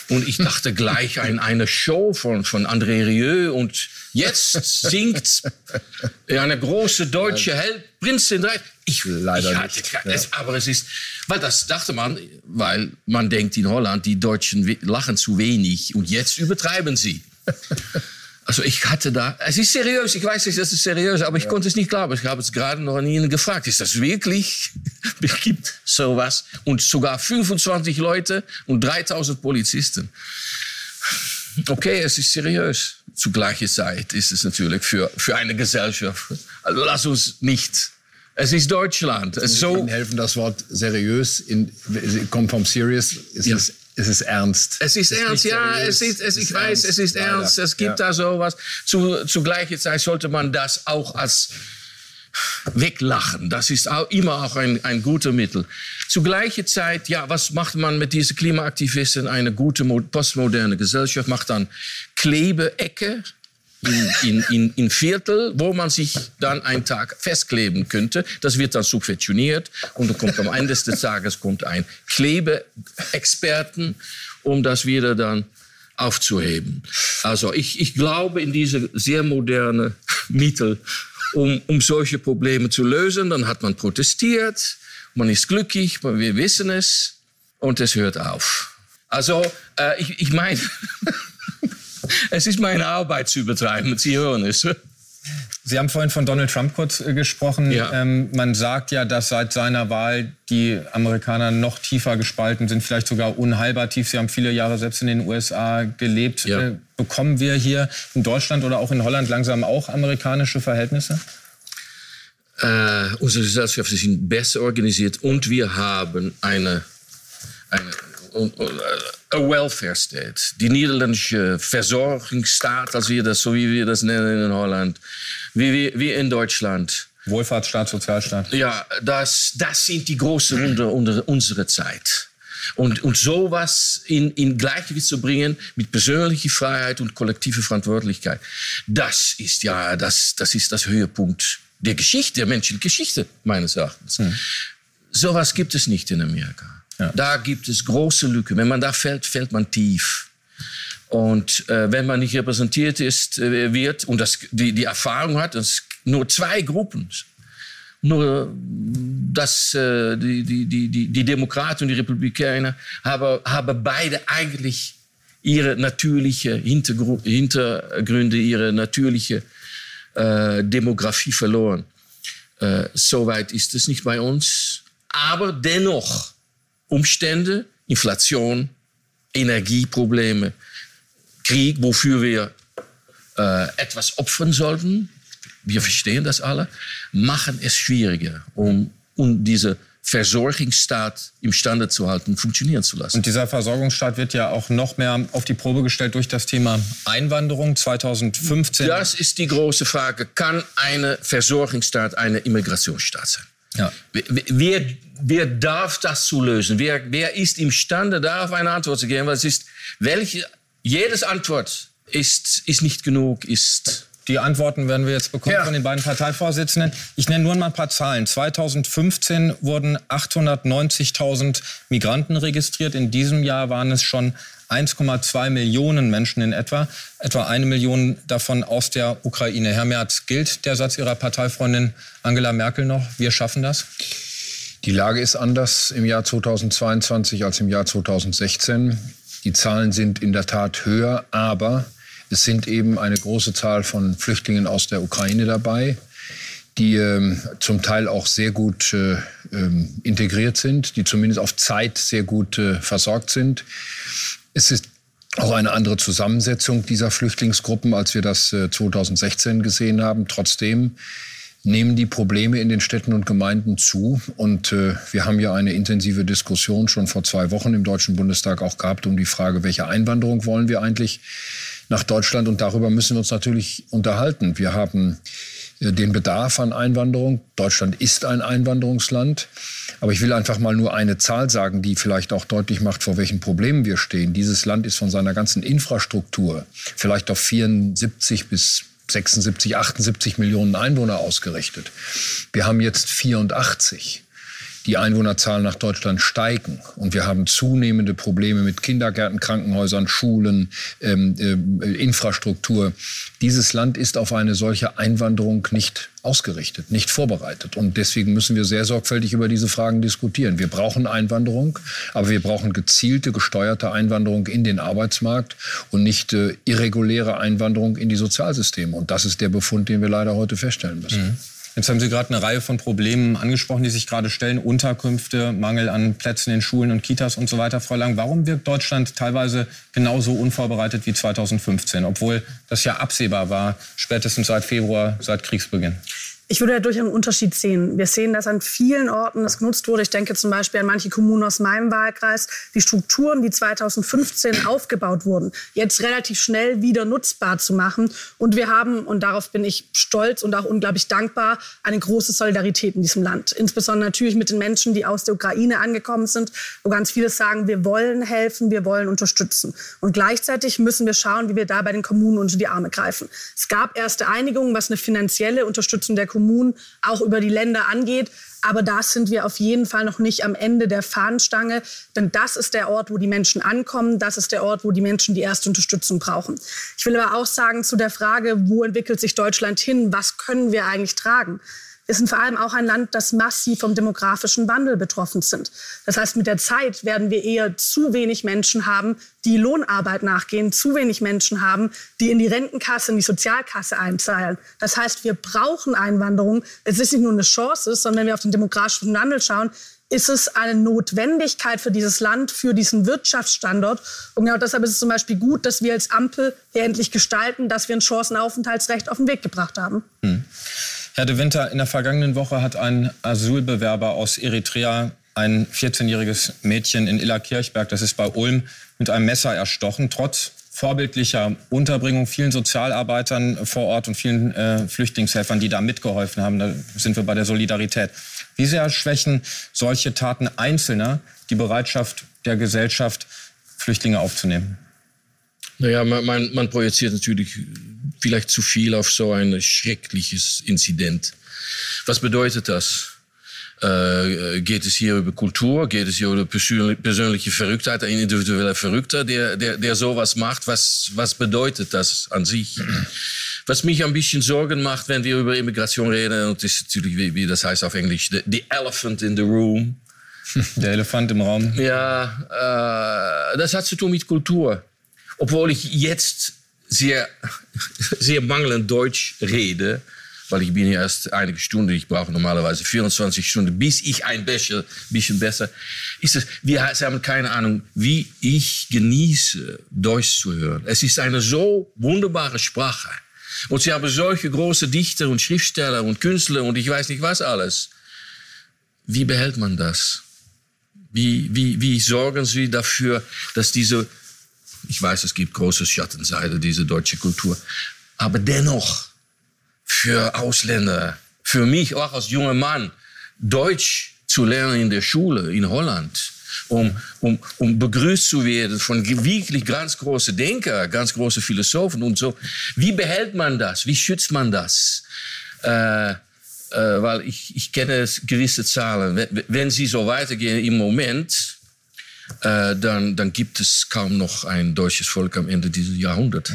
Und ich dachte gleich an eine Show von, von André Rieu und jetzt singt eine große deutsche Held, Prinz den 13. Ich, Leider ich hatte, nicht. Es, aber es ist, weil das dachte man, weil man denkt in Holland, die Deutschen lachen zu wenig und jetzt übertreiben sie. Also ich hatte da, es ist seriös, ich weiß nicht, das ist seriös, aber ich ja. konnte es nicht glauben. Ich habe es gerade noch an Ihnen gefragt, ist das wirklich, gibt sowas? Und sogar 25 Leute und 3000 Polizisten. Okay, es ist seriös. Zu gleicher Zeit ist es natürlich für, für eine Gesellschaft. Also lass uns nicht es ist Deutschland. Es so Ihnen helfen, das Wort seriös in, kommt vom serious. Ist ja. es es ist ernst. Es ist, es ist ernst, ja, es ist, es, ich weiß, ernst. es ist ernst, es gibt ja. da sowas. Zu, zu gleicher Zeit sollte man das auch als weglachen. Das ist auch immer auch ein, ein guter Mittel. Zu gleicher Zeit, ja, was macht man mit diesen Klimaaktivisten? Eine gute postmoderne Gesellschaft macht dann Klebeecke in, in, in, in Viertel, wo man sich dann einen Tag festkleben könnte. Das wird dann subventioniert und dann kommt am Ende des Tages kommt ein Klebeexperten, um das wieder dann aufzuheben. Also ich, ich glaube in diese sehr moderne Mittel, um, um solche Probleme zu lösen. Dann hat man protestiert, man ist glücklich, wir wissen es und es hört auf. Also äh, ich, ich meine, es ist meine Arbeit zu übertreiben, Sie hören es. Sie haben vorhin von Donald Trump kurz äh, gesprochen. Ja. Ähm, man sagt ja, dass seit seiner Wahl die Amerikaner noch tiefer gespalten sind, vielleicht sogar unheilbar tief. Sie haben viele Jahre selbst in den USA gelebt. Ja. Äh, bekommen wir hier in Deutschland oder auch in Holland langsam auch amerikanische Verhältnisse? Äh, unsere Gesellschaft ist besser organisiert und wir haben eine, eine a welfare state. Die niederländische Versorgungsstaat, als wir das, so wie wir das nennen in Holland, wie, wie, wie in Deutschland. Wohlfahrtsstaat, Sozialstaat. Ja, das, das sind die großen Wunder unter unserer Zeit. Und, und sowas in, in Gleichgewicht zu bringen mit persönlicher Freiheit und kollektiver Verantwortlichkeit, das ist ja, das, das ist das Höhepunkt der Geschichte, der menschlichen Geschichte, meines Erachtens. Hm. Sowas gibt es nicht in Amerika. Ja. Da gibt es große Lücken. Wenn man da fällt, fällt man tief. Und äh, wenn man nicht repräsentiert ist, äh, wird und das, die, die Erfahrung hat, dass nur zwei Gruppen, nur dass äh, die, die, die, die Demokraten und die Republikaner haben, haben beide eigentlich ihre natürliche Hintergr Hintergründe, ihre natürliche äh, Demografie verloren. Äh, Soweit ist es nicht bei uns. Aber dennoch Umstände, Inflation, Energieprobleme, Krieg, wofür wir äh, etwas opfern sollten, wir verstehen das alle, machen es schwieriger, um, um diese Versorgungsstaat imstande zu halten, funktionieren zu lassen. Und dieser Versorgungsstaat wird ja auch noch mehr auf die Probe gestellt durch das Thema Einwanderung 2015. Das ist die große Frage. Kann eine Versorgungsstaat eine Immigrationsstaat sein? Ja. Wer, wer darf das zu lösen? Wer, wer ist imstande, darauf eine Antwort zu geben? Weil es ist, welche, jedes Antwort ist, ist nicht genug, ist Die Antworten werden wir jetzt bekommen ja. von den beiden Parteivorsitzenden. Ich nenne nur mal ein paar Zahlen. 2015 wurden 890.000 Migranten registriert. In diesem Jahr waren es schon 1,2 Millionen Menschen in etwa, etwa eine Million davon aus der Ukraine. Herr Merz, gilt der Satz Ihrer Parteifreundin Angela Merkel noch? Wir schaffen das? Die Lage ist anders im Jahr 2022 als im Jahr 2016. Die Zahlen sind in der Tat höher, aber es sind eben eine große Zahl von Flüchtlingen aus der Ukraine dabei, die ähm, zum Teil auch sehr gut äh, ähm, integriert sind, die zumindest auf Zeit sehr gut äh, versorgt sind. Es ist auch eine andere Zusammensetzung dieser Flüchtlingsgruppen, als wir das äh, 2016 gesehen haben. Trotzdem nehmen die Probleme in den Städten und Gemeinden zu. Und äh, wir haben ja eine intensive Diskussion schon vor zwei Wochen im Deutschen Bundestag auch gehabt um die Frage, welche Einwanderung wollen wir eigentlich nach Deutschland. Und darüber müssen wir uns natürlich unterhalten. Wir haben äh, den Bedarf an Einwanderung. Deutschland ist ein Einwanderungsland. Aber ich will einfach mal nur eine Zahl sagen, die vielleicht auch deutlich macht, vor welchen Problemen wir stehen. Dieses Land ist von seiner ganzen Infrastruktur vielleicht auf 74 bis 76, 78 Millionen Einwohner ausgerichtet. Wir haben jetzt 84 die Einwohnerzahlen nach Deutschland steigen und wir haben zunehmende Probleme mit Kindergärten, Krankenhäusern, Schulen, ähm, äh, Infrastruktur. Dieses Land ist auf eine solche Einwanderung nicht ausgerichtet, nicht vorbereitet. Und deswegen müssen wir sehr sorgfältig über diese Fragen diskutieren. Wir brauchen Einwanderung, aber wir brauchen gezielte, gesteuerte Einwanderung in den Arbeitsmarkt und nicht äh, irreguläre Einwanderung in die Sozialsysteme. Und das ist der Befund, den wir leider heute feststellen müssen. Mhm. Jetzt haben Sie gerade eine Reihe von Problemen angesprochen, die sich gerade stellen. Unterkünfte, Mangel an Plätzen in Schulen und Kitas und so weiter. Frau Lang, warum wirkt Deutschland teilweise genauso unvorbereitet wie 2015, obwohl das ja absehbar war, spätestens seit Februar, seit Kriegsbeginn? Ich würde dadurch einen Unterschied sehen. Wir sehen, dass an vielen Orten das genutzt wurde. Ich denke zum Beispiel an manche Kommunen aus meinem Wahlkreis, die Strukturen, die 2015 aufgebaut wurden, jetzt relativ schnell wieder nutzbar zu machen. Und wir haben, und darauf bin ich stolz und auch unglaublich dankbar, eine große Solidarität in diesem Land. Insbesondere natürlich mit den Menschen, die aus der Ukraine angekommen sind, wo ganz viele sagen, wir wollen helfen, wir wollen unterstützen. Und gleichzeitig müssen wir schauen, wie wir da bei den Kommunen unter die Arme greifen. Es gab erste Einigungen, was eine finanzielle Unterstützung der Kommunen auch über die Länder angeht. Aber da sind wir auf jeden Fall noch nicht am Ende der Fahnenstange. Denn das ist der Ort, wo die Menschen ankommen. Das ist der Ort, wo die Menschen die erste Unterstützung brauchen. Ich will aber auch sagen zu der Frage, wo entwickelt sich Deutschland hin? Was können wir eigentlich tragen? Sind vor allem auch ein Land, das massiv vom demografischen Wandel betroffen sind. Das heißt, mit der Zeit werden wir eher zu wenig Menschen haben, die Lohnarbeit nachgehen, zu wenig Menschen haben, die in die Rentenkasse, in die Sozialkasse einzahlen. Das heißt, wir brauchen Einwanderung. Es ist nicht nur eine Chance, sondern wenn wir auf den demografischen Wandel schauen, ist es eine Notwendigkeit für dieses Land, für diesen Wirtschaftsstandort. Und genau deshalb ist es zum Beispiel gut, dass wir als Ampel hier endlich gestalten, dass wir ein Chancenaufenthaltsrecht auf den Weg gebracht haben. Hm. Herr de Winter, in der vergangenen Woche hat ein Asylbewerber aus Eritrea ein 14-jähriges Mädchen in Illerkirchberg, das ist bei Ulm, mit einem Messer erstochen, trotz vorbildlicher Unterbringung, vielen Sozialarbeitern vor Ort und vielen äh, Flüchtlingshelfern, die da mitgeholfen haben. Da sind wir bei der Solidarität. Wie sehr schwächen solche Taten Einzelner die Bereitschaft der Gesellschaft, Flüchtlinge aufzunehmen? Naja, man, man, man projiziert natürlich vielleicht zu viel auf so ein schreckliches Inzident. Was bedeutet das? Äh, geht es hier über Kultur? Geht es hier über persönliche Verrücktheit, ein individueller Verrückter, der, der, der sowas macht? Was, was bedeutet das an sich? Was mich ein bisschen Sorgen macht, wenn wir über Immigration reden, und das ist natürlich, wie, wie das heißt auf Englisch, the, the elephant in the room. Der Elefant im Raum. Ja, äh, das hat zu tun mit Kultur. Obwohl ich jetzt sehr, sehr mangelnd Deutsch rede, weil ich bin hier erst einige Stunden, ich brauche normalerweise 24 Stunden, bis ich ein bisschen, bisschen besser, ist es, wir haben keine Ahnung, wie ich genieße, Deutsch zu hören. Es ist eine so wunderbare Sprache. Und sie haben solche große Dichter und Schriftsteller und Künstler und ich weiß nicht was alles. Wie behält man das? Wie, wie, wie sorgen Sie dafür, dass diese ich weiß, es gibt große Schattenseite dieser deutsche Kultur. Aber dennoch, für Ausländer, für mich auch als junger Mann, Deutsch zu lernen in der Schule in Holland um, um, um begrüßt zu werden von wirklich ganz großen Denker, ganz großen Philosophen und so. Wie behält man das? Wie schützt man das? Äh, äh, weil ich, ich kenne gewisse Zahlen. Wenn, wenn sie so weitergehen im Moment, äh, dann, dann gibt es kaum noch ein deutsches Volk am Ende dieses Jahrhunderts.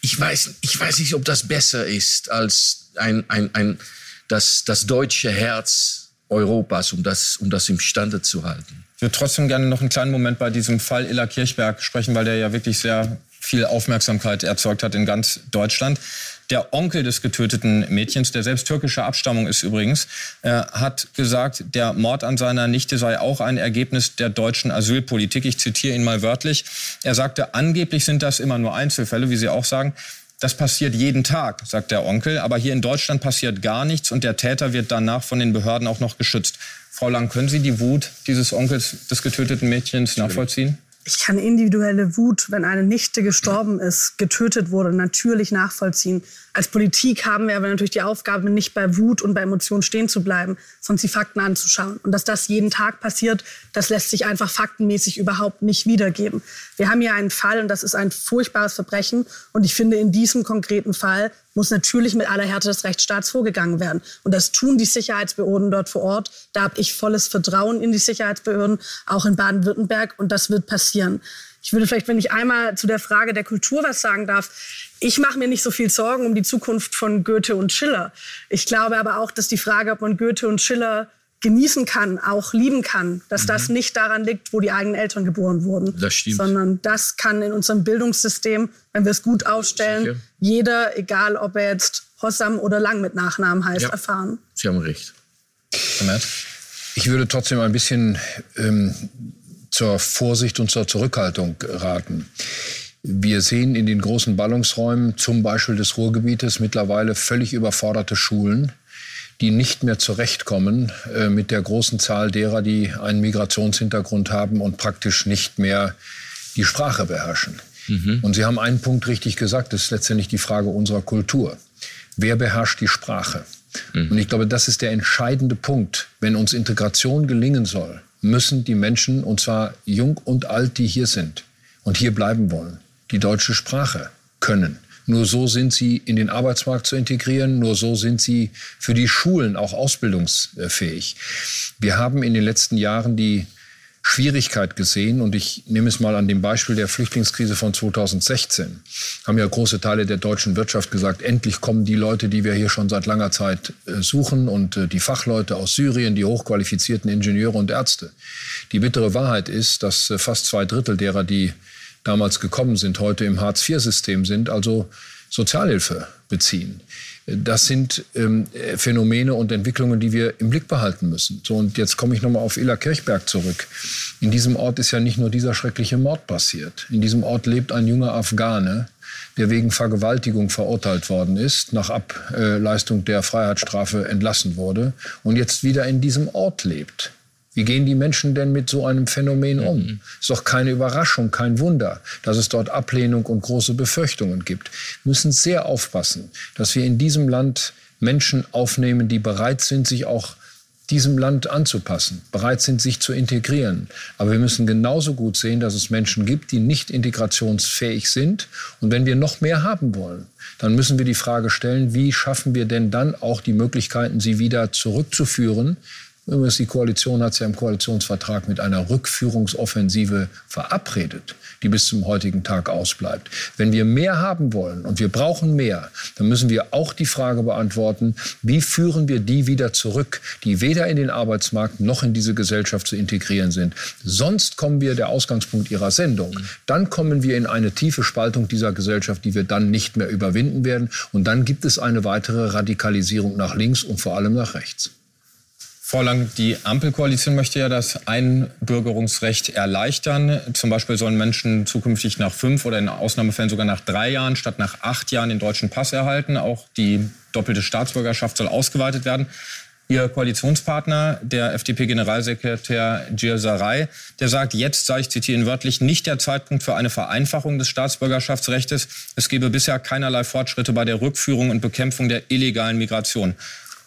Ich weiß, ich weiß nicht, ob das besser ist als ein, ein, ein, das, das deutsche Herz Europas, um das, um das imstande zu halten. Ich würde trotzdem gerne noch einen kleinen Moment bei diesem Fall Illa Kirchberg sprechen, weil der ja wirklich sehr viel Aufmerksamkeit erzeugt hat in ganz Deutschland. Der Onkel des getöteten Mädchens, der selbst türkischer Abstammung ist übrigens, äh, hat gesagt, der Mord an seiner Nichte sei auch ein Ergebnis der deutschen Asylpolitik. Ich zitiere ihn mal wörtlich. Er sagte, angeblich sind das immer nur Einzelfälle, wie Sie auch sagen. Das passiert jeden Tag, sagt der Onkel. Aber hier in Deutschland passiert gar nichts und der Täter wird danach von den Behörden auch noch geschützt. Frau Lang, können Sie die Wut dieses Onkels des getöteten Mädchens nachvollziehen? Ich kann individuelle Wut, wenn eine Nichte gestorben ist, getötet wurde, natürlich nachvollziehen. Als Politik haben wir aber natürlich die Aufgabe, nicht bei Wut und bei Emotionen stehen zu bleiben, sondern die Fakten anzuschauen. Und dass das jeden Tag passiert, das lässt sich einfach faktenmäßig überhaupt nicht wiedergeben. Wir haben hier einen Fall und das ist ein furchtbares Verbrechen. Und ich finde, in diesem konkreten Fall muss natürlich mit aller Härte des Rechtsstaats vorgegangen werden. Und das tun die Sicherheitsbehörden dort vor Ort. Da habe ich volles Vertrauen in die Sicherheitsbehörden, auch in Baden-Württemberg. Und das wird passieren. Ich würde vielleicht, wenn ich einmal zu der Frage der Kultur was sagen darf, ich mache mir nicht so viel Sorgen um die Zukunft von Goethe und Schiller. Ich glaube aber auch, dass die Frage, ob man Goethe und Schiller genießen kann, auch lieben kann, dass mhm. das nicht daran liegt, wo die eigenen Eltern geboren wurden, das stimmt. sondern das kann in unserem Bildungssystem, wenn wir es gut aufstellen, Sicher. jeder, egal ob er jetzt Hossam oder Lang mit Nachnamen heißt, ja. erfahren. Sie haben recht. Ich würde trotzdem ein bisschen ähm, zur Vorsicht und zur Zurückhaltung raten. Wir sehen in den großen Ballungsräumen, zum Beispiel des Ruhrgebietes, mittlerweile völlig überforderte Schulen, die nicht mehr zurechtkommen äh, mit der großen Zahl derer, die einen Migrationshintergrund haben und praktisch nicht mehr die Sprache beherrschen. Mhm. Und Sie haben einen Punkt richtig gesagt, das ist letztendlich die Frage unserer Kultur. Wer beherrscht die Sprache? Mhm. Und ich glaube, das ist der entscheidende Punkt. Wenn uns Integration gelingen soll, müssen die Menschen, und zwar jung und alt, die hier sind und hier bleiben wollen, die deutsche Sprache können. Nur so sind sie in den Arbeitsmarkt zu integrieren. Nur so sind sie für die Schulen auch ausbildungsfähig. Wir haben in den letzten Jahren die Schwierigkeit gesehen, und ich nehme es mal an dem Beispiel der Flüchtlingskrise von 2016, haben ja große Teile der deutschen Wirtschaft gesagt, endlich kommen die Leute, die wir hier schon seit langer Zeit äh, suchen und äh, die Fachleute aus Syrien, die hochqualifizierten Ingenieure und Ärzte. Die bittere Wahrheit ist, dass äh, fast zwei Drittel derer, die damals gekommen sind, heute im Hartz-IV-System sind, also Sozialhilfe beziehen. Das sind ähm, Phänomene und Entwicklungen, die wir im Blick behalten müssen. So, und jetzt komme ich nochmal auf Illa Kirchberg zurück. In diesem Ort ist ja nicht nur dieser schreckliche Mord passiert. In diesem Ort lebt ein junger Afghane, der wegen Vergewaltigung verurteilt worden ist, nach Ableistung der Freiheitsstrafe entlassen wurde und jetzt wieder in diesem Ort lebt. Wie gehen die Menschen denn mit so einem Phänomen um? Mhm. Ist doch keine Überraschung, kein Wunder, dass es dort Ablehnung und große Befürchtungen gibt. Wir müssen sehr aufpassen, dass wir in diesem Land Menschen aufnehmen, die bereit sind, sich auch diesem Land anzupassen, bereit sind, sich zu integrieren. Aber wir müssen genauso gut sehen, dass es Menschen gibt, die nicht integrationsfähig sind. Und wenn wir noch mehr haben wollen, dann müssen wir die Frage stellen, wie schaffen wir denn dann auch die Möglichkeiten, sie wieder zurückzuführen Übrigens, die Koalition hat es ja im Koalitionsvertrag mit einer Rückführungsoffensive verabredet, die bis zum heutigen Tag ausbleibt. Wenn wir mehr haben wollen und wir brauchen mehr, dann müssen wir auch die Frage beantworten, wie führen wir die wieder zurück, die weder in den Arbeitsmarkt noch in diese Gesellschaft zu integrieren sind. Sonst kommen wir, der Ausgangspunkt Ihrer Sendung, dann kommen wir in eine tiefe Spaltung dieser Gesellschaft, die wir dann nicht mehr überwinden werden. Und dann gibt es eine weitere Radikalisierung nach links und vor allem nach rechts. Frau die Ampelkoalition möchte ja das Einbürgerungsrecht erleichtern. Zum Beispiel sollen Menschen zukünftig nach fünf oder in Ausnahmefällen sogar nach drei Jahren statt nach acht Jahren den deutschen Pass erhalten. Auch die doppelte Staatsbürgerschaft soll ausgeweitet werden. Ihr Koalitionspartner, der FDP-Generalsekretär Gir der sagt, jetzt sei ich zitiere ihn wörtlich, nicht der Zeitpunkt für eine Vereinfachung des Staatsbürgerschaftsrechts. Es gebe bisher keinerlei Fortschritte bei der Rückführung und Bekämpfung der illegalen Migration.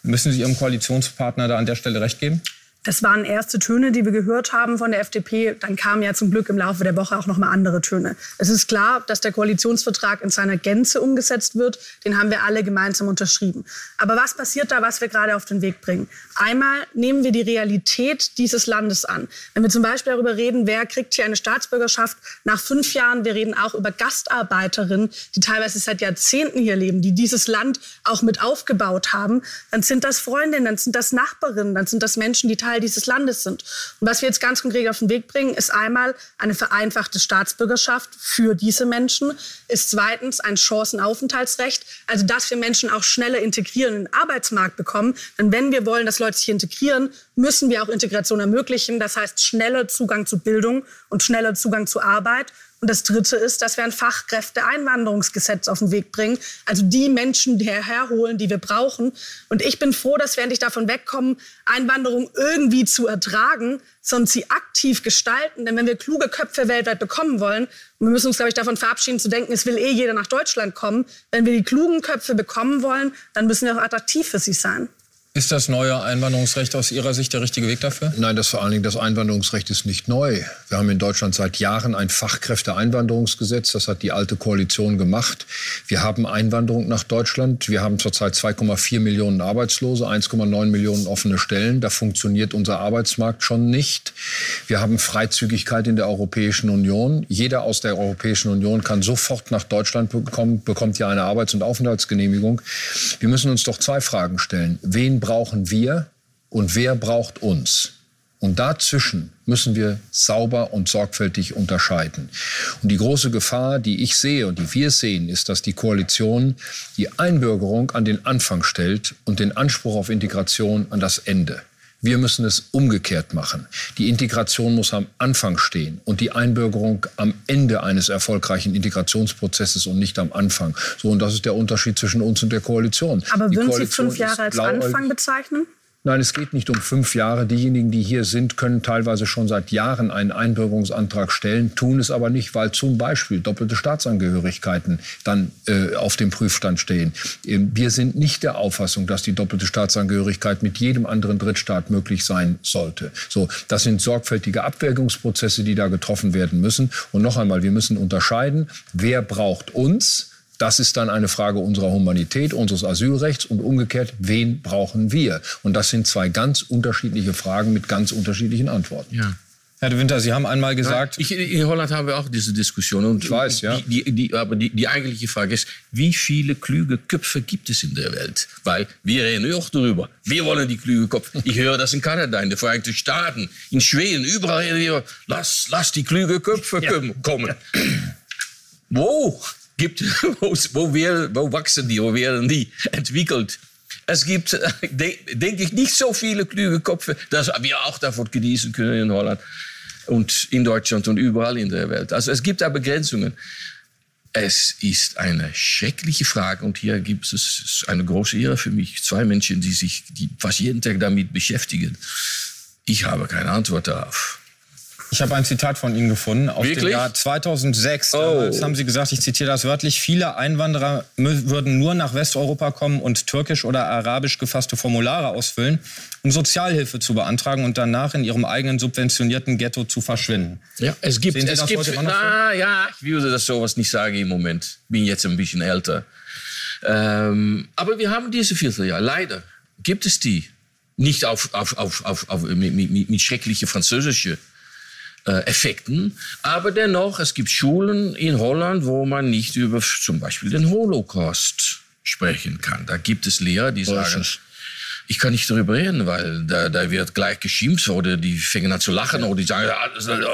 Müssen Sie Ihrem Koalitionspartner da an der Stelle recht geben? Das waren erste Töne, die wir gehört haben von der FDP. Dann kamen ja zum Glück im Laufe der Woche auch noch mal andere Töne. Es ist klar, dass der Koalitionsvertrag in seiner Gänze umgesetzt wird. Den haben wir alle gemeinsam unterschrieben. Aber was passiert da, was wir gerade auf den Weg bringen? Einmal nehmen wir die Realität dieses Landes an. Wenn wir zum Beispiel darüber reden, wer kriegt hier eine Staatsbürgerschaft nach fünf Jahren, wir reden auch über Gastarbeiterinnen, die teilweise seit Jahrzehnten hier leben, die dieses Land auch mit aufgebaut haben, dann sind das Freundinnen, dann sind das Nachbarinnen, dann sind das Menschen, die teilweise Teil dieses Landes sind. Und was wir jetzt ganz konkret auf den Weg bringen, ist einmal eine vereinfachte Staatsbürgerschaft für diese Menschen, ist zweitens ein Chancenaufenthaltsrecht, also dass wir Menschen auch schneller integrieren in den Arbeitsmarkt bekommen. Denn wenn wir wollen, dass Leute sich integrieren, müssen wir auch Integration ermöglichen. Das heißt schneller Zugang zu Bildung und schneller Zugang zu Arbeit. Und das Dritte ist, dass wir ein Fachkräfteeinwanderungsgesetz auf den Weg bringen, also die Menschen herholen, die wir brauchen. Und ich bin froh, dass wir endlich davon wegkommen, Einwanderung irgendwie zu ertragen, sondern sie aktiv gestalten. Denn wenn wir kluge Köpfe weltweit bekommen wollen, und wir müssen uns, glaube ich, davon verabschieden zu denken, es will eh jeder nach Deutschland kommen, wenn wir die klugen Köpfe bekommen wollen, dann müssen wir auch attraktiv für sie sein. Ist das neue Einwanderungsrecht aus Ihrer Sicht der richtige Weg dafür? Nein, das vor allen Dingen das Einwanderungsrecht ist nicht neu. Wir haben in Deutschland seit Jahren ein Fachkräfteeinwanderungsgesetz. Das hat die alte Koalition gemacht. Wir haben Einwanderung nach Deutschland. Wir haben zurzeit 2,4 Millionen Arbeitslose, 1,9 Millionen offene Stellen. Da funktioniert unser Arbeitsmarkt schon nicht. Wir haben Freizügigkeit in der Europäischen Union. Jeder aus der Europäischen Union kann sofort nach Deutschland bekommen, bekommt ja eine Arbeits- und Aufenthaltsgenehmigung. Wir müssen uns doch zwei Fragen stellen. Wen brauchen wir und wer braucht uns? Und dazwischen müssen wir sauber und sorgfältig unterscheiden. Und die große Gefahr, die ich sehe und die wir sehen, ist, dass die Koalition die Einbürgerung an den Anfang stellt und den Anspruch auf Integration an das Ende. Wir müssen es umgekehrt machen. Die Integration muss am Anfang stehen und die Einbürgerung am Ende eines erfolgreichen Integrationsprozesses und nicht am Anfang. So, und das ist der Unterschied zwischen uns und der Koalition. Aber würden Sie fünf Jahre als Anfang bezeichnen? Nein, es geht nicht um fünf Jahre. Diejenigen, die hier sind, können teilweise schon seit Jahren einen Einbürgerungsantrag stellen, tun es aber nicht, weil zum Beispiel doppelte Staatsangehörigkeiten dann äh, auf dem Prüfstand stehen. Ähm, wir sind nicht der Auffassung, dass die doppelte Staatsangehörigkeit mit jedem anderen Drittstaat möglich sein sollte. So, das sind sorgfältige Abwägungsprozesse, die da getroffen werden müssen. Und noch einmal, wir müssen unterscheiden, wer braucht uns das ist dann eine Frage unserer Humanität, unseres Asylrechts und umgekehrt, wen brauchen wir? Und das sind zwei ganz unterschiedliche Fragen mit ganz unterschiedlichen Antworten. Ja. Herr de Winter, Sie haben einmal gesagt. Ich, in Holland haben wir auch diese Diskussion. Und ich weiß, ja. Die, die, die, aber die, die eigentliche Frage ist, wie viele kluge Köpfe gibt es in der Welt? Weil wir reden auch darüber. Wir wollen die kluge Köpfe. Ich höre das in Kanada, in den Vereinigten Staaten, in Schweden, überall reden wir, lass, lass die kluge Köpfe ja. kommen. Wo? Gibt, wo, wo, wir, wo wachsen die, wo werden die entwickelt? Es gibt, denke ich, nicht so viele kluge Köpfe, dass wir auch davon genießen können in Holland und in Deutschland und überall in der Welt. Also es gibt da Begrenzungen. Es ist eine schreckliche Frage und hier gibt es eine große Ehre für mich. Zwei Menschen, die sich die fast jeden Tag damit beschäftigen. Ich habe keine Antwort darauf. Ich habe ein Zitat von Ihnen gefunden aus Wirklich? dem Jahr 2006. Oh. Damals haben Sie gesagt, ich zitiere das wörtlich, viele Einwanderer würden nur nach Westeuropa kommen und türkisch oder arabisch gefasste Formulare ausfüllen, um Sozialhilfe zu beantragen und danach in ihrem eigenen subventionierten Ghetto zu verschwinden. Ja, es gibt, es gibt, na, ja, ich würde das sowas nicht sagen im Moment. Bin jetzt ein bisschen älter. Ähm, aber wir haben diese Viertel, ja, leider gibt es die. Nicht auf, auf, auf, auf, auf mit, mit, mit schreckliche französische Effekten. Aber dennoch, es gibt Schulen in Holland, wo man nicht über zum Beispiel den Holocaust sprechen kann. Da gibt es Lehrer, die sagen, ich kann nicht darüber reden, weil da, da wird gleich geschimpft oder die fangen an zu lachen oder die sagen,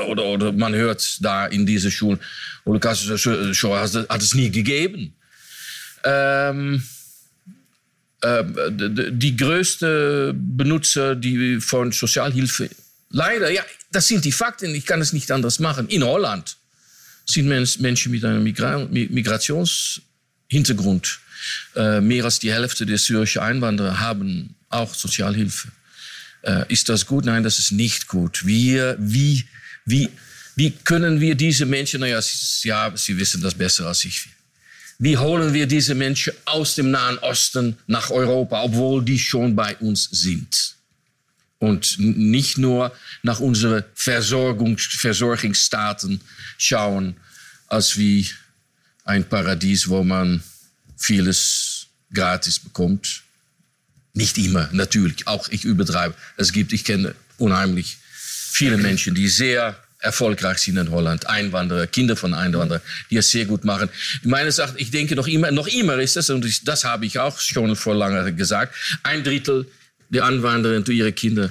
oder, oder man hört da in diese Schulen, Holocaust hat es nie gegeben. Ähm, äh, die größte Benutzer die von Sozialhilfe Leider, ja, das sind die Fakten. Ich kann es nicht anders machen. In Holland sind Menschen mit einem Migra Migrationshintergrund. Äh, mehr als die Hälfte der syrischen Einwanderer haben auch Sozialhilfe. Äh, ist das gut? Nein, das ist nicht gut. Wir, wie, wie, wie können wir diese Menschen, naja, ja, Sie wissen das besser als ich. Wie holen wir diese Menschen aus dem Nahen Osten nach Europa, obwohl die schon bei uns sind? Und nicht nur nach unseren Versorgungs Versorgungsstaaten schauen, als wie ein Paradies, wo man vieles gratis bekommt. Nicht immer, natürlich. Auch ich übertreibe. Es gibt, ich kenne unheimlich viele Menschen, die sehr erfolgreich sind in Holland. Einwanderer, Kinder von Einwanderern, die es sehr gut machen. Meines Erachtens, ich denke noch immer, noch immer ist es, und das habe ich auch schon vor langer gesagt, ein Drittel der Einwanderer und ihre Kinder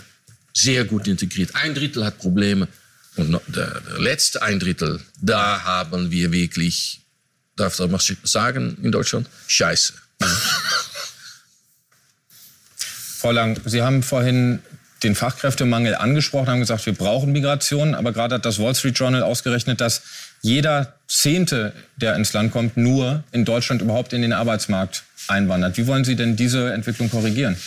sehr gut integriert. Ein Drittel hat Probleme. Und der, der letzte ein Drittel, da haben wir wirklich, darf ich das mal sagen in Deutschland, Scheiße. Frau Lang, Sie haben vorhin den Fachkräftemangel angesprochen, haben gesagt, wir brauchen Migration. Aber gerade hat das Wall Street Journal ausgerechnet, dass jeder Zehnte, der ins Land kommt, nur in Deutschland überhaupt in den Arbeitsmarkt einwandert. Wie wollen Sie denn diese Entwicklung korrigieren?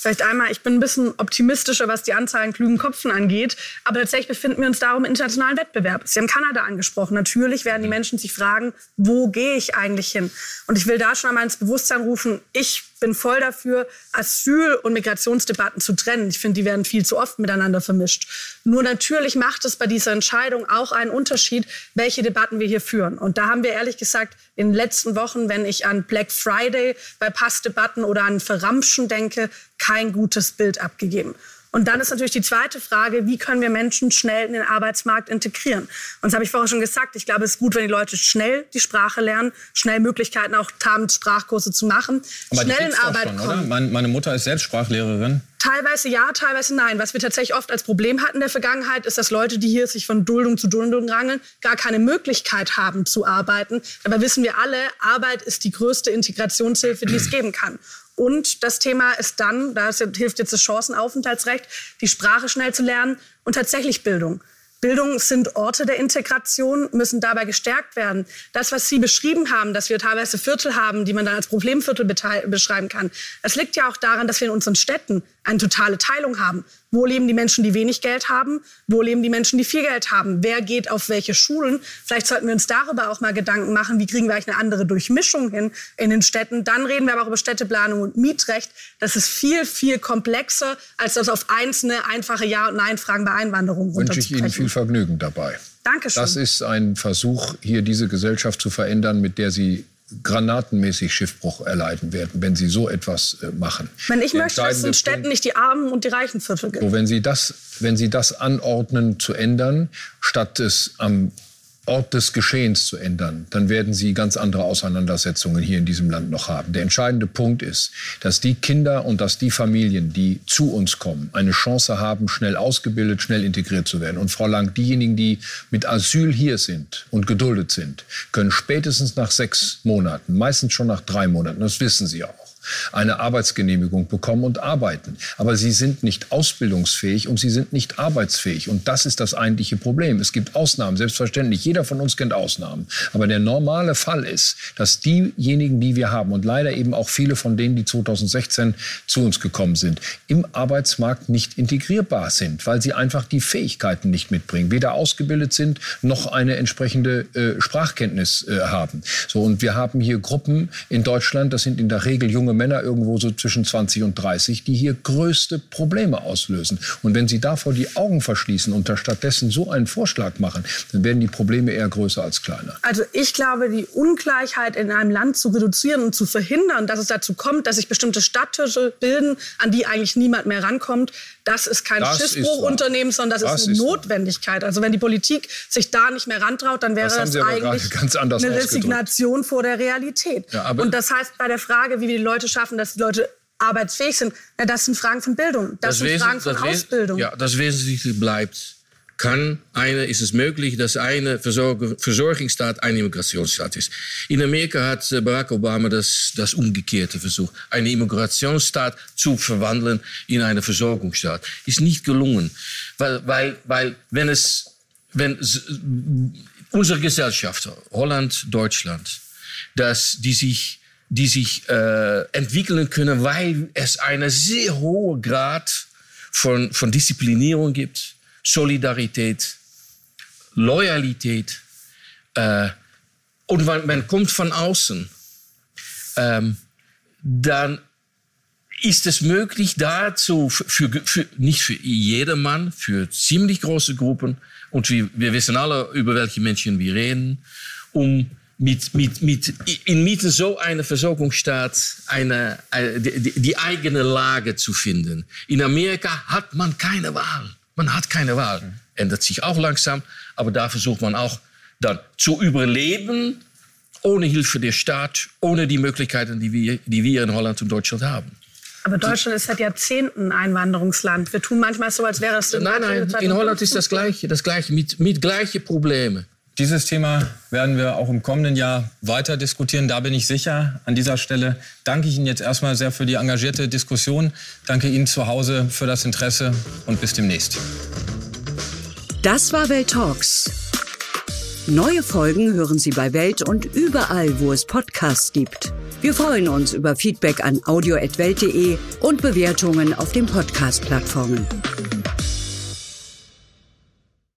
Vielleicht einmal, ich bin ein bisschen optimistischer, was die Anzahl an klugen Köpfen angeht. Aber tatsächlich befinden wir uns darum im internationalen Wettbewerb. Sie haben Kanada angesprochen. Natürlich werden die Menschen sich fragen, wo gehe ich eigentlich hin? Und ich will da schon einmal ins Bewusstsein rufen, ich bin voll dafür, Asyl- und Migrationsdebatten zu trennen. Ich finde, die werden viel zu oft miteinander vermischt. Nur natürlich macht es bei dieser Entscheidung auch einen Unterschied, welche Debatten wir hier führen. Und da haben wir ehrlich gesagt in den letzten Wochen, wenn ich an Black Friday bei Passdebatten oder an Verramschen denke, kein gutes Bild abgegeben. Und dann ist natürlich die zweite Frage, wie können wir Menschen schnell in den Arbeitsmarkt integrieren? Und das habe ich vorher schon gesagt. Ich glaube, es ist gut, wenn die Leute schnell die Sprache lernen, schnell Möglichkeiten auch haben, Sprachkurse zu machen, Aber schnell in Arbeit schon, kommen. Meine, meine Mutter ist selbst Sprachlehrerin. Teilweise ja, teilweise nein. Was wir tatsächlich oft als Problem hatten in der Vergangenheit, ist, dass Leute, die hier sich von Duldung zu Duldung rangeln, gar keine Möglichkeit haben zu arbeiten. Dabei wissen wir alle, Arbeit ist die größte Integrationshilfe, die es geben kann. Und das Thema ist dann, da hilft jetzt das Chancenaufenthaltsrecht, die Sprache schnell zu lernen und tatsächlich Bildung. Bildung sind Orte der Integration, müssen dabei gestärkt werden. Das, was Sie beschrieben haben, dass wir teilweise Viertel haben, die man dann als Problemviertel beschreiben kann, das liegt ja auch daran, dass wir in unseren Städten eine totale Teilung haben. Wo leben die Menschen, die wenig Geld haben? Wo leben die Menschen, die viel Geld haben? Wer geht auf welche Schulen? Vielleicht sollten wir uns darüber auch mal Gedanken machen, wie kriegen wir eigentlich eine andere Durchmischung hin in den Städten. Dann reden wir aber auch über Städteplanung und Mietrecht. Das ist viel, viel komplexer, als das auf einzelne einfache Ja- und Nein-Fragen bei Einwanderung Wünsche ich Ihnen viel Vergnügen dabei. Dankeschön. Das ist ein Versuch, hier diese Gesellschaft zu verändern, mit der Sie granatenmäßig Schiffbruch erleiden werden, wenn Sie so etwas äh, machen. Wenn ich möchte, dass es in Städten nicht die Armen und die reichen Viertel gibt. So, wenn Sie das, wenn Sie das anordnen zu ändern, statt es am Ort des Geschehens zu ändern, dann werden Sie ganz andere Auseinandersetzungen hier in diesem Land noch haben. Der entscheidende Punkt ist, dass die Kinder und dass die Familien, die zu uns kommen, eine Chance haben, schnell ausgebildet, schnell integriert zu werden. Und Frau Lang, diejenigen, die mit Asyl hier sind und geduldet sind, können spätestens nach sechs Monaten, meistens schon nach drei Monaten, das wissen Sie auch, eine Arbeitsgenehmigung bekommen und arbeiten. Aber sie sind nicht ausbildungsfähig und sie sind nicht arbeitsfähig. Und das ist das eigentliche Problem. Es gibt Ausnahmen, selbstverständlich. Jeder von uns kennt Ausnahmen. Aber der normale Fall ist, dass diejenigen, die wir haben und leider eben auch viele von denen, die 2016 zu uns gekommen sind, im Arbeitsmarkt nicht integrierbar sind, weil sie einfach die Fähigkeiten nicht mitbringen, weder ausgebildet sind noch eine entsprechende äh, Sprachkenntnis äh, haben. So und wir haben hier Gruppen in Deutschland, das sind in der Regel junge Männer irgendwo so zwischen 20 und 30, die hier größte Probleme auslösen. Und wenn Sie davor die Augen verschließen und da stattdessen so einen Vorschlag machen, dann werden die Probleme eher größer als kleiner. Also ich glaube, die Ungleichheit in einem Land zu reduzieren und zu verhindern, dass es dazu kommt, dass sich bestimmte Stadttische bilden, an die eigentlich niemand mehr rankommt, das ist kein das Schiffbruchunternehmen, sondern das, das ist eine ist Notwendigkeit. Also wenn die Politik sich da nicht mehr rantraut, dann wäre das, das eigentlich eine Resignation vor der Realität. Ja, und das heißt, bei der Frage, wie wir die Leute schaffen, dass die Leute arbeitsfähig sind, ja, das sind Fragen von Bildung, das, das sind Wesen, Fragen von Ausbildung. Ja, das Wesentliche bleibt kann eine, ist es möglich, dass eine Versorgungsstaat ein Immigrationsstaat ist. In Amerika hat äh, Barack Obama das, das Umgekehrte versucht, einen Immigrationsstaat zu verwandeln in einen Versorgungsstaat. Ist nicht gelungen, weil, weil, weil wenn es, wenn unsere Gesellschaft, Holland, Deutschland, dass die sich die sich äh, entwickeln können, weil es einen sehr hohen Grad von, von Disziplinierung gibt, Solidarität, Loyalität. Äh, und wenn man kommt von außen, ähm, dann ist es möglich, dazu für, für, nicht für jedermann, für ziemlich große Gruppen, und wir, wir wissen alle, über welche Menschen wir reden, um mit, mit, mit, in Mitte so eine Versorgungsstaat eine, eine, die, die eigene Lage zu finden. In Amerika hat man keine Wahl. Man hat keine Wahl. Ändert sich auch langsam, aber da versucht man auch dann zu überleben, ohne Hilfe der Staat, ohne die Möglichkeiten, die wir, die wir in Holland und Deutschland haben. Aber Deutschland ist seit Jahrzehnten ein Einwanderungsland. Wir tun manchmal so, als wäre es... Nein, nein, in Holland ist das Gleiche, das Gleiche, mit, mit gleichen Problemen. Dieses Thema werden wir auch im kommenden Jahr weiter diskutieren. Da bin ich sicher. An dieser Stelle danke ich Ihnen jetzt erstmal sehr für die engagierte Diskussion. Danke Ihnen zu Hause für das Interesse und bis demnächst. Das war Welt Talks. Neue Folgen hören Sie bei Welt und überall, wo es Podcasts gibt. Wir freuen uns über Feedback an audio.welt.de und Bewertungen auf den Podcast-Plattformen.